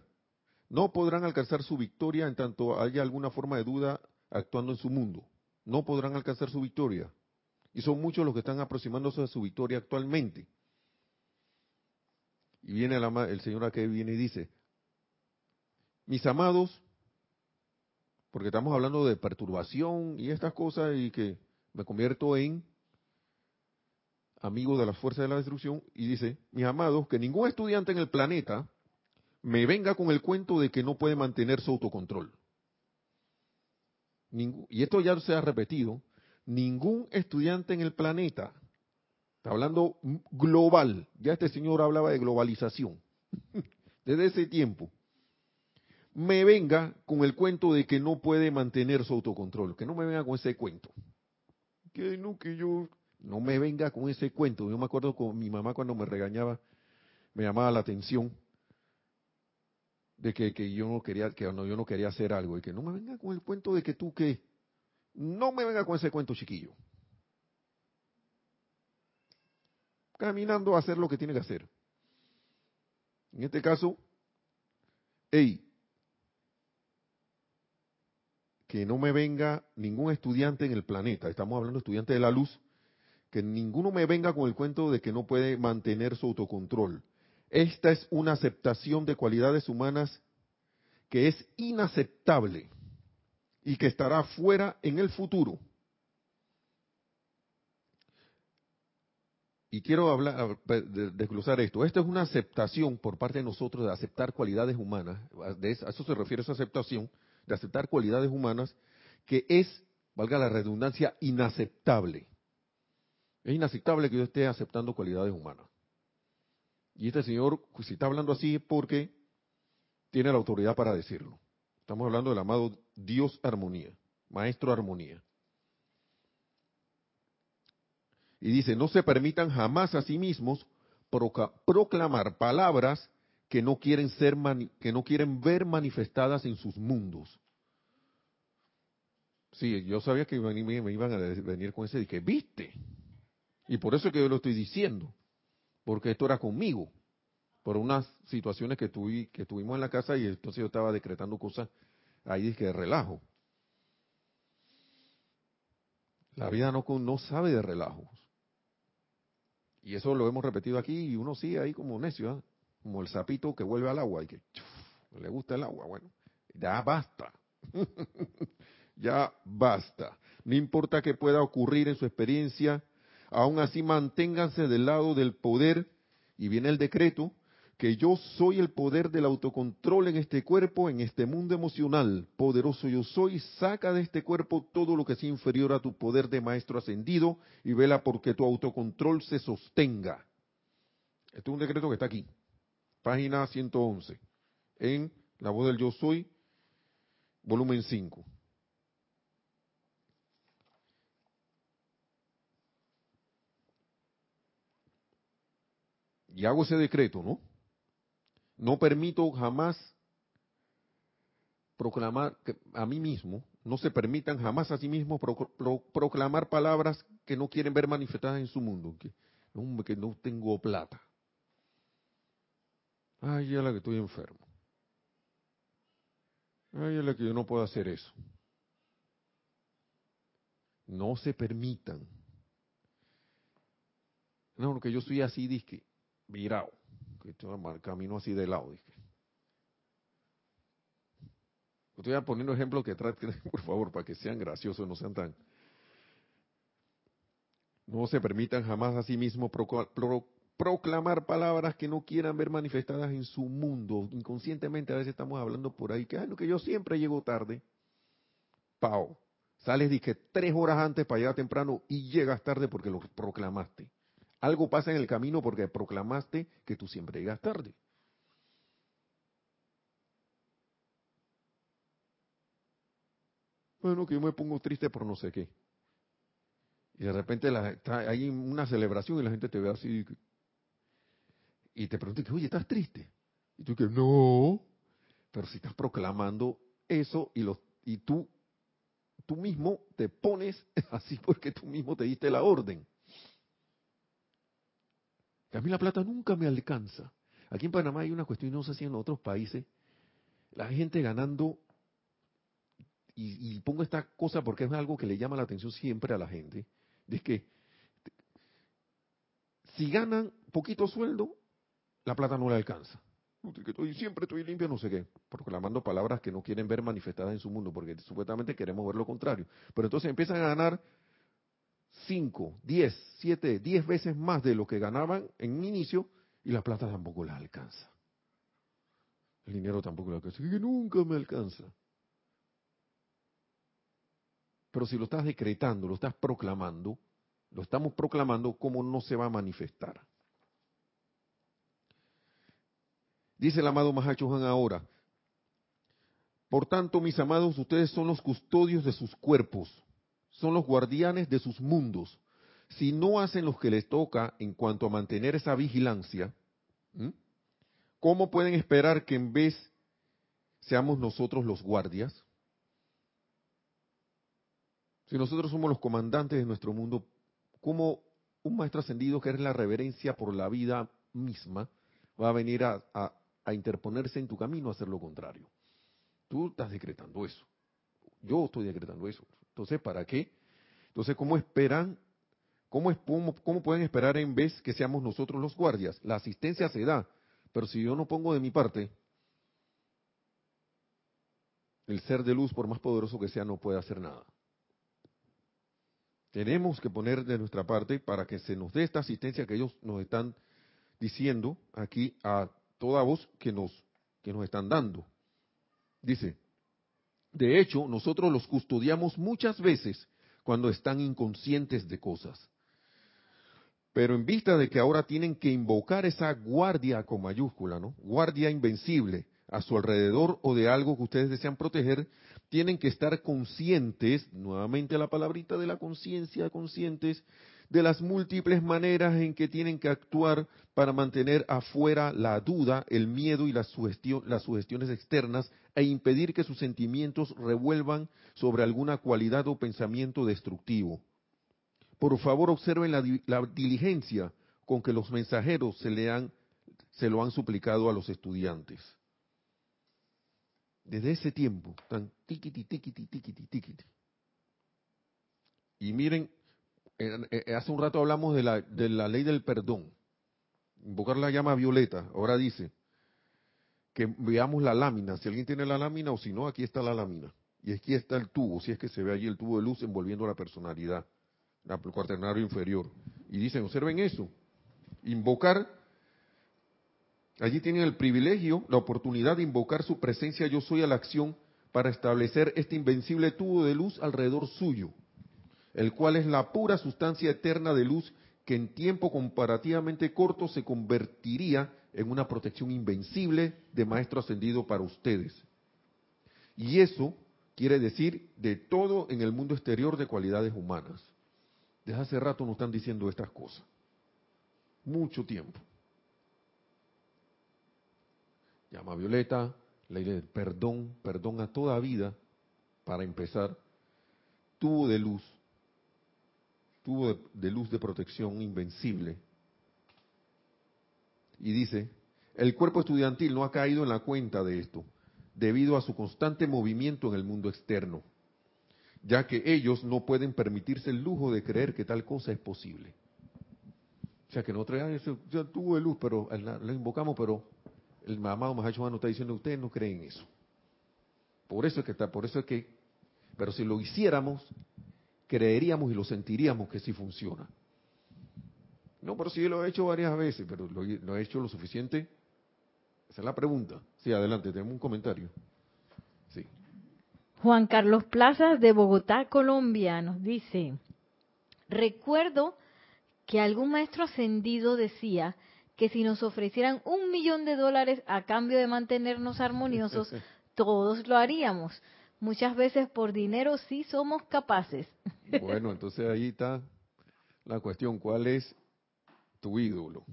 no podrán alcanzar su victoria en tanto haya alguna forma de duda actuando en su mundo. No podrán alcanzar su victoria. Y son muchos los que están aproximándose a su victoria actualmente. Y viene el, el Señor aquí viene y dice, mis amados, porque estamos hablando de perturbación y estas cosas y que me convierto en amigo de las fuerzas de la destrucción, y dice, mis amados, que ningún estudiante en el planeta me venga con el cuento de que no puede mantener su autocontrol. y esto ya se ha repetido, ningún estudiante en el planeta Está hablando global. Ya este señor hablaba de globalización. <laughs> Desde ese tiempo. Me venga con el cuento de que no puede mantener su autocontrol. Que no me venga con ese cuento. Que no, que yo. No me venga con ese cuento. Yo me acuerdo con mi mamá cuando me regañaba, me llamaba la atención de que, que yo no quería, que no, yo no quería hacer algo. Y que no me venga con el cuento de que tú que. No me venga con ese cuento, chiquillo. caminando a hacer lo que tiene que hacer. En este caso, hey, que no me venga ningún estudiante en el planeta, estamos hablando de estudiantes de la luz, que ninguno me venga con el cuento de que no puede mantener su autocontrol. Esta es una aceptación de cualidades humanas que es inaceptable y que estará fuera en el futuro. y quiero hablar, desglosar esto. Esto es una aceptación por parte de nosotros de aceptar cualidades humanas. Eso, a eso se refiere esa aceptación, de aceptar cualidades humanas, que es, valga la redundancia, inaceptable. Es inaceptable que yo esté aceptando cualidades humanas. Y este señor, pues, si está hablando así, es porque tiene la autoridad para decirlo. Estamos hablando del amado Dios Armonía, Maestro Armonía. Y dice, no se permitan jamás a sí mismos proclamar palabras que no quieren ser que no quieren ver manifestadas en sus mundos. Sí, yo sabía que me, iban a venir con ese que viste. Y por eso es que yo lo estoy diciendo. Porque esto era conmigo. Por unas situaciones que, que tuvimos en la casa y entonces yo estaba decretando cosas ahí de relajo. La vida no, no sabe de relajos. Y eso lo hemos repetido aquí y uno sigue ahí como necio, ¿ah? como el sapito que vuelve al agua y que le gusta el agua. Bueno, ya basta. <laughs> ya basta. No importa que pueda ocurrir en su experiencia, aún así manténganse del lado del poder y viene el decreto que yo soy el poder del autocontrol en este cuerpo, en este mundo emocional. Poderoso yo soy, saca de este cuerpo todo lo que sea inferior a tu poder de maestro ascendido y vela porque tu autocontrol se sostenga. Este es un decreto que está aquí, página 111, en La voz del yo soy, volumen 5. Y hago ese decreto, ¿no? No permito jamás proclamar a mí mismo, no se permitan jamás a sí mismos proclamar palabras que no quieren ver manifestadas en su mundo. Que, que no tengo plata. Ay, ya la que estoy enfermo. Ay, ya la que yo no puedo hacer eso. No se permitan. No, porque yo soy así, disque, virado que camino así de lado. Dije. Estoy poniendo ejemplos que traten, <laughs> por favor, para que sean graciosos, no sean tan... No se permitan jamás a sí mismos proclamar palabras que no quieran ver manifestadas en su mundo. Inconscientemente a veces estamos hablando por ahí, que que yo siempre llego tarde. Pau, sales dije tres horas antes para llegar temprano y llegas tarde porque lo proclamaste. Algo pasa en el camino porque proclamaste que tú siempre llegas tarde. Bueno, que yo me pongo triste por no sé qué. Y de repente hay una celebración y la gente te ve así. Y te pregunta, oye, ¿estás triste? Y tú que no. Pero si estás proclamando eso y, y tú, tú mismo te pones <laughs> así porque tú mismo te diste la orden. A mí la plata nunca me alcanza. Aquí en Panamá hay una cuestión, no sé si en otros países, la gente ganando y, pongo esta cosa porque es algo que le llama la atención siempre a la gente, de que si ganan poquito sueldo, la plata no le alcanza. siempre estoy limpio, no sé qué, proclamando palabras que no quieren ver manifestadas en su mundo, porque supuestamente queremos ver lo contrario. Pero entonces empiezan a ganar 5, 10, 7, 10 veces más de lo que ganaban en un inicio y la plata tampoco les alcanza. El dinero tampoco le alcanza. Que nunca me alcanza. Pero si lo estás decretando, lo estás proclamando, lo estamos proclamando, ¿cómo no se va a manifestar? Dice el amado Mahacho Han ahora, por tanto, mis amados, ustedes son los custodios de sus cuerpos, son los guardianes de sus mundos. Si no hacen lo que les toca en cuanto a mantener esa vigilancia, ¿cómo pueden esperar que en vez seamos nosotros los guardias? Si nosotros somos los comandantes de nuestro mundo, ¿cómo un maestro ascendido que es la reverencia por la vida misma va a venir a, interponerse en tu camino a hacer lo contrario? Tú estás decretando eso. Yo estoy decretando eso. Entonces, ¿para qué? Entonces, ¿cómo esperan? ¿Cómo, cómo pueden esperar en vez que seamos nosotros los guardias? La asistencia se da, pero si yo no pongo de mi parte, el ser de luz, por más poderoso que sea, no puede hacer nada. Tenemos que poner de nuestra parte para que se nos dé esta asistencia que ellos nos están diciendo aquí a toda voz que nos, que nos están dando. Dice, de hecho, nosotros los custodiamos muchas veces cuando están inconscientes de cosas. Pero en vista de que ahora tienen que invocar esa guardia con mayúscula, ¿no? Guardia invencible a su alrededor o de algo que ustedes desean proteger, tienen que estar conscientes, nuevamente la palabrita de la conciencia, conscientes de las múltiples maneras en que tienen que actuar para mantener afuera la duda, el miedo y las, sugestiones externas e impedir que sus sentimientos revuelvan sobre alguna cualidad o pensamiento destructivo. Por favor, observen la, diligencia con que los mensajeros se, le han, se lo han suplicado a los estudiantes desde ese tiempo, tan tiquiti, tiquiti, tiquiti, tiquiti. Y miren, hace un rato hablamos de la, de la ley del perdón. Invocar la llama violeta. Ahora dice que veamos la lámina. Si alguien tiene la lámina o si no, aquí está la lámina. Y aquí está el tubo, si es que se ve allí el tubo de luz envolviendo la personalidad, el cuaternario inferior. Y dicen, observen eso. Invocar Allí tienen el privilegio, la oportunidad de invocar su presencia yo soy a la acción para establecer este invencible tubo de luz alrededor suyo, el cual es la pura sustancia eterna de luz que en tiempo comparativamente corto se convertiría en una protección invencible de Maestro Ascendido para ustedes. Y eso quiere decir de todo en el mundo exterior de cualidades humanas. Desde hace rato nos están diciendo estas cosas. Mucho tiempo. llama violeta, ley del perdón, perdón a toda vida, para empezar, tubo de luz, tubo de, luz de protección invencible. Y dice, el cuerpo estudiantil no ha caído en la cuenta de esto, debido a su constante movimiento en el mundo externo, ya que ellos no pueden permitirse el lujo de creer que tal cosa es posible. O sea que no trae ese tubo de luz, pero lo invocamos, pero el mamado Mahacho está diciendo, ustedes no creen eso. Por eso es que está, por eso es que, pero si lo hiciéramos, creeríamos y lo sentiríamos que sí funciona. No, pero sí lo he hecho varias veces, pero lo, lo he hecho lo suficiente. Esa es la pregunta. Sí, adelante, tenemos un comentario. Sí. Juan Carlos Plazas de Bogotá, Colombia, nos dice, recuerdo que algún maestro ascendido decía que si nos ofrecieran un millón de dólares a cambio de mantenernos armoniosos, <laughs> todos lo haríamos. Muchas veces por dinero sí somos capaces. <laughs> Bueno, entonces ahí está la cuestión, ¿cuál es tu ídolo?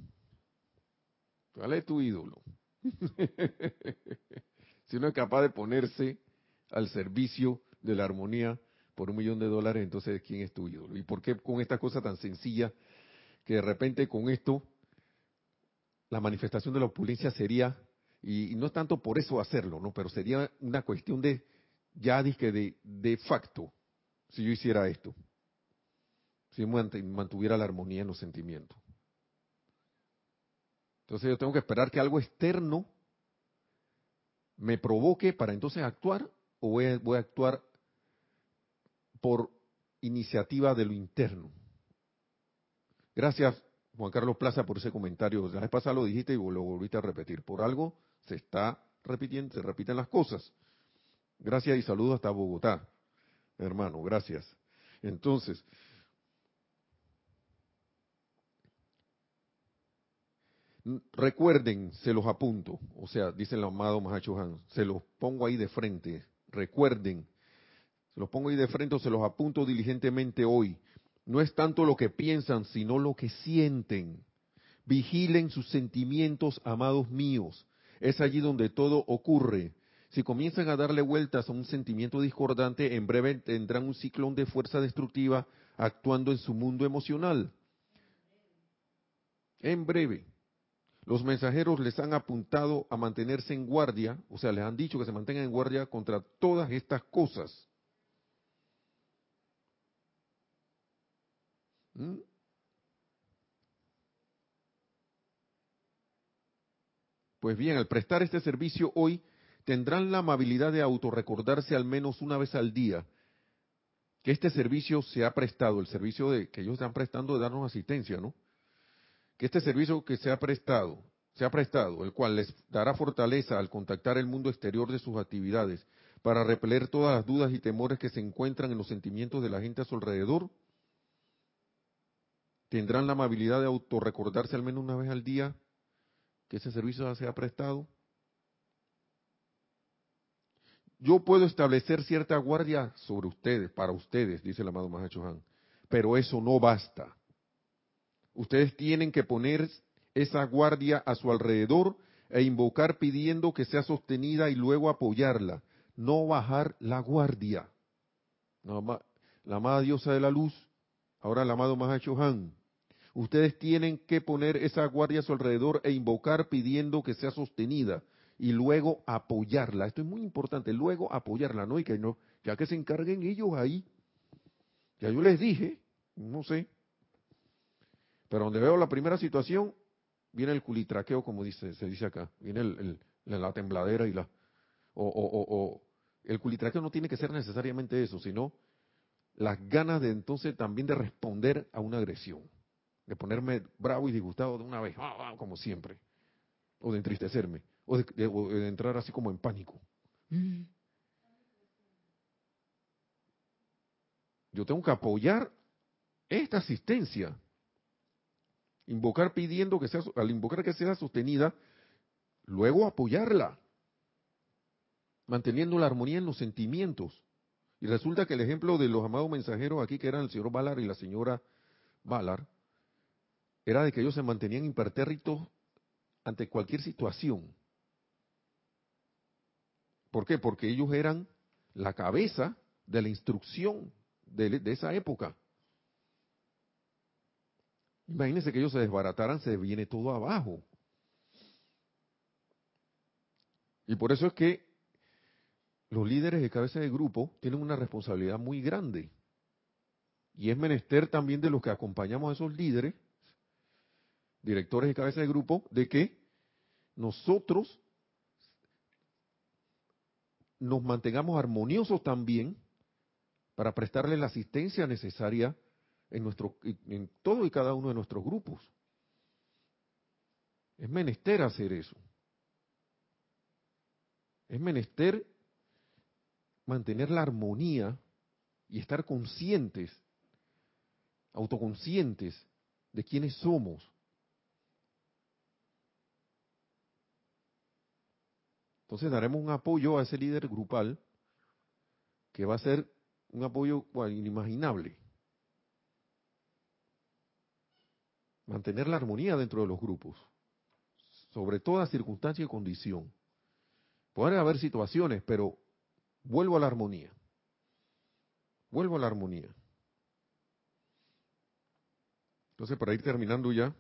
¿Cuál es tu ídolo? <laughs> si uno es capaz de ponerse al servicio de la armonía por un millón de dólares, entonces ¿quién es tu ídolo? ¿Y por qué con esta cosa tan sencilla que de repente con esto la manifestación de la opulencia sería, y, no es tanto por eso hacerlo, ¿no? Pero sería una cuestión de, ya dije, de, de facto, si yo hiciera esto, si mantuviera la armonía en los sentimientos. Entonces yo tengo que esperar que algo externo me provoque para entonces actuar o voy a, voy a actuar por iniciativa de lo interno. Gracias, Juan Carlos Plaza, por ese comentario. La vez pasada lo dijiste y lo volviste a repetir. Por algo se está repitiendo, se repiten las cosas. Gracias y saludos hasta Bogotá, hermano. Gracias. Entonces, recuerden, se los apunto, o sea, dice el amado Mahacho Han, se los pongo ahí de frente, recuerden, se los pongo ahí de frente se los apunto diligentemente hoy. No es tanto lo que piensan, sino lo que sienten. Vigilen sus sentimientos, amados míos. Es allí donde todo ocurre. Si comienzan a darle vueltas a un sentimiento discordante, en breve tendrán un ciclón de fuerza destructiva actuando en su mundo emocional. En breve. Los mensajeros les han apuntado a mantenerse en guardia, o sea, les han dicho que se mantengan en guardia contra todas estas cosas. ¿Mm? Pues bien, al prestar este servicio hoy, tendrán la amabilidad de autorrecordarse al menos una vez al día que este servicio se ha prestado, el servicio de, que ellos están prestando de darnos asistencia, ¿no? Que este servicio que se ha prestado, se ha prestado, el cual les dará fortaleza al contactar el mundo exterior de sus actividades, para repeler todas las dudas y temores que se encuentran en los sentimientos de la gente a su alrededor, tendrán la amabilidad de autorrecordarse al menos una vez al día que ese servicio se ha prestado. Yo puedo establecer cierta guardia sobre ustedes, para ustedes, dice el amado Mahacho Han, pero eso no basta. Ustedes tienen que poner esa guardia a su alrededor e invocar pidiendo que sea sostenida y luego apoyarla, no bajar la guardia. La amada diosa de la luz, ahora el amado Mahacho Han, Ustedes tienen que poner esa guardia a su alrededor e invocar pidiendo que sea sostenida y luego apoyarla. Esto es muy importante, luego apoyarla, ¿no? Y que no, ya que se encarguen ellos ahí. Ya yo les dije, no sé. Pero donde veo la primera situación, viene el culitraqueo, como dice, se dice acá. Viene el, la tembladera y la... O, o, o, el culitraqueo no tiene que ser necesariamente eso, sino las ganas de entonces también de responder a una agresión de ponerme bravo y disgustado de una vez, ah, ah, como siempre, o de entristecerme, o de, entrar así como en pánico. Mm. Yo tengo que apoyar esta asistencia, invocar pidiendo que sea, al invocar que sea sostenida, luego apoyarla, manteniendo la armonía en los sentimientos. Y resulta que el ejemplo de los amados mensajeros aquí, que eran el señor Valar y la señora Valar, era de que ellos se mantenían impertérritos ante cualquier situación. ¿Por qué? Porque ellos eran la cabeza de la instrucción de, esa época. Imagínense que ellos se desbarataran, se viene todo abajo. Y por eso es que los líderes de cabeza de grupo tienen una responsabilidad muy grande. Y es menester también de los que acompañamos a esos líderes directores y cabezas de grupo, de que nosotros nos mantengamos armoniosos también para prestarle la asistencia necesaria en, nuestro, en todo y cada uno de nuestros grupos. Es menester hacer eso. Es menester mantener la armonía y estar conscientes, autoconscientes de quiénes somos. Entonces daremos un apoyo a ese líder grupal que va a ser un apoyo inimaginable. Mantener la armonía dentro de los grupos, sobre toda circunstancia y condición. Puede haber situaciones, pero vuelvo a la armonía. Vuelvo a la armonía. Entonces, para ir terminando ya,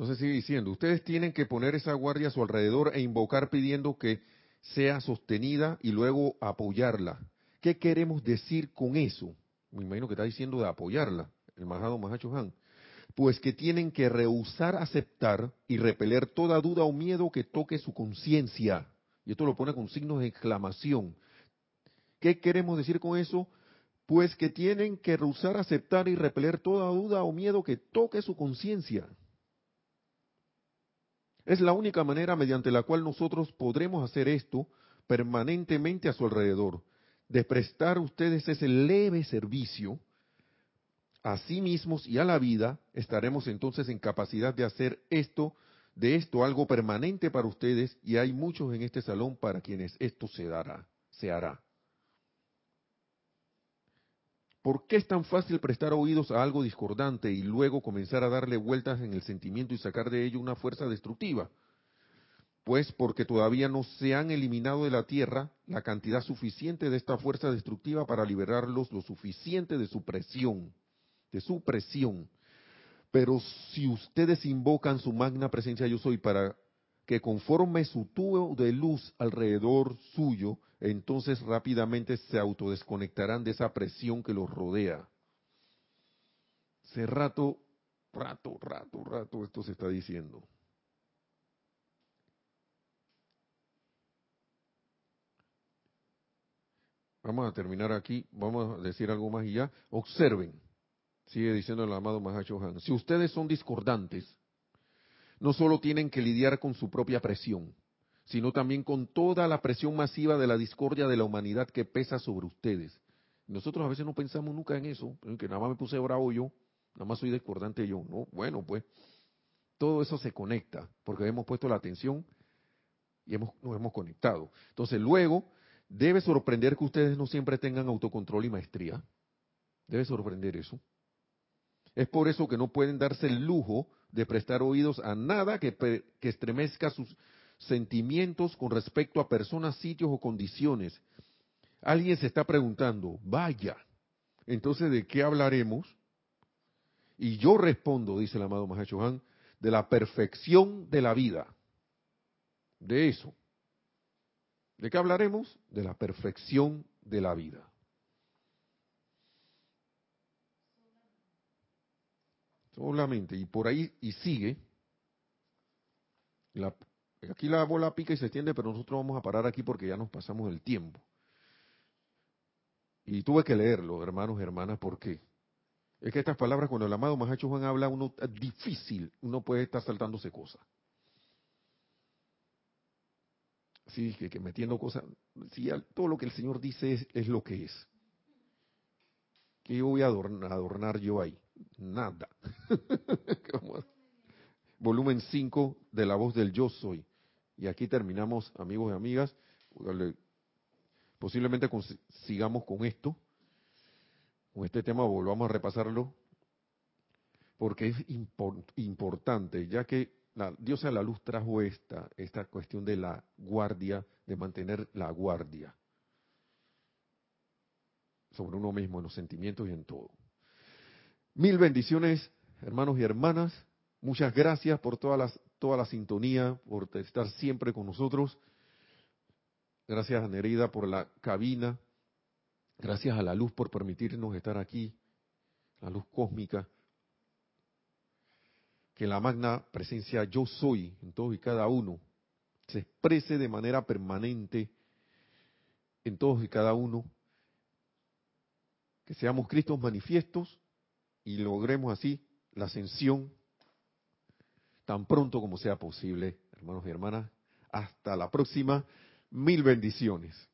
Entonces sigue diciendo, ustedes tienen que poner esa guardia a su alrededor e invocar pidiendo que sea sostenida y luego apoyarla. ¿Qué queremos decir con eso? Me imagino que está diciendo de apoyarla, el Majado Mahacho Han. Pues que tienen que rehusar aceptar y repeler toda duda o miedo que toque su conciencia. Y esto lo pone con signos de exclamación. ¿Qué queremos decir con eso? Pues que tienen que rehusar aceptar y repeler toda duda o miedo que toque su conciencia. Es la única manera mediante la cual nosotros podremos hacer esto permanentemente a su alrededor, de prestar ustedes ese leve servicio a sí mismos y a la vida, estaremos entonces en capacidad de hacer esto, de esto algo permanente para ustedes, y hay muchos en este salón para quienes esto se dará, se hará. ¿Por qué es tan fácil prestar oídos a algo discordante y luego comenzar a darle vueltas en el sentimiento y sacar de ello una fuerza destructiva? Pues porque todavía no se han eliminado de la tierra la cantidad suficiente de esta fuerza destructiva para liberarlos lo suficiente de su presión, de su presión. Pero si ustedes invocan su magna presencia yo soy para que conforme su tubo de luz alrededor suyo, entonces rápidamente se autodesconectarán de esa presión que los rodea. Hace rato, rato, rato, rato esto se está diciendo. Vamos a terminar aquí, vamos a decir algo más y ya. Observen, sigue diciendo el amado Mahacho Han, si ustedes son discordantes, no solo tienen que lidiar con su propia presión, sino también con toda la presión masiva de la discordia de la humanidad que pesa sobre ustedes. Nosotros a veces no pensamos nunca en eso, que nada más me puse bravo yo, nada más soy discordante yo. No, bueno, pues todo eso se conecta, porque hemos puesto la atención y hemos, nos hemos conectado. Entonces luego debe sorprender que ustedes no siempre tengan autocontrol y maestría. Debe sorprender eso. Es por eso que no pueden darse el lujo de prestar oídos a nada que, que estremezca sus sentimientos con respecto a personas, sitios o condiciones. Alguien se está preguntando, vaya, entonces ¿de qué hablaremos? Y yo respondo, dice el amado Mahachohan, de la perfección de la vida. De eso. ¿De qué hablaremos? De la perfección de la vida. Solamente, y por ahí, y sigue, aquí la bola pica y se extiende, pero nosotros vamos a parar aquí porque ya nos pasamos el tiempo. Y tuve que leerlo, hermanos hermanas, ¿por qué? Es que estas palabras, cuando el amado Mahacho Juan habla, uno es difícil, uno puede estar saltándose cosas. Sí, que, que metiendo cosas, si todo lo que el Señor dice es, lo que es. ¿Qué yo voy a adornar, adornar yo ahí? Nada. <laughs> Volumen 5 de la voz del yo soy. Y aquí terminamos, amigos y amigas. Posiblemente sigamos con esto. Con este tema volvamos a repasarlo. Porque es importante, ya que la diosa de la luz trajo esta, esta cuestión de la guardia, de mantener la guardia sobre uno mismo, en los sentimientos y en todo. Mil bendiciones, hermanos y hermanas. Muchas gracias por toda la, toda la sintonía, por estar siempre con nosotros. Gracias a Nereida por la cabina. Gracias a la luz por permitirnos estar aquí, la luz cósmica. Que la magna presencia yo soy en todos y cada uno se exprese de manera permanente en todos y cada uno que seamos Cristos manifiestos y logremos así la ascensión tan pronto como sea posible, hermanos y hermanas. Hasta la próxima. Mil bendiciones.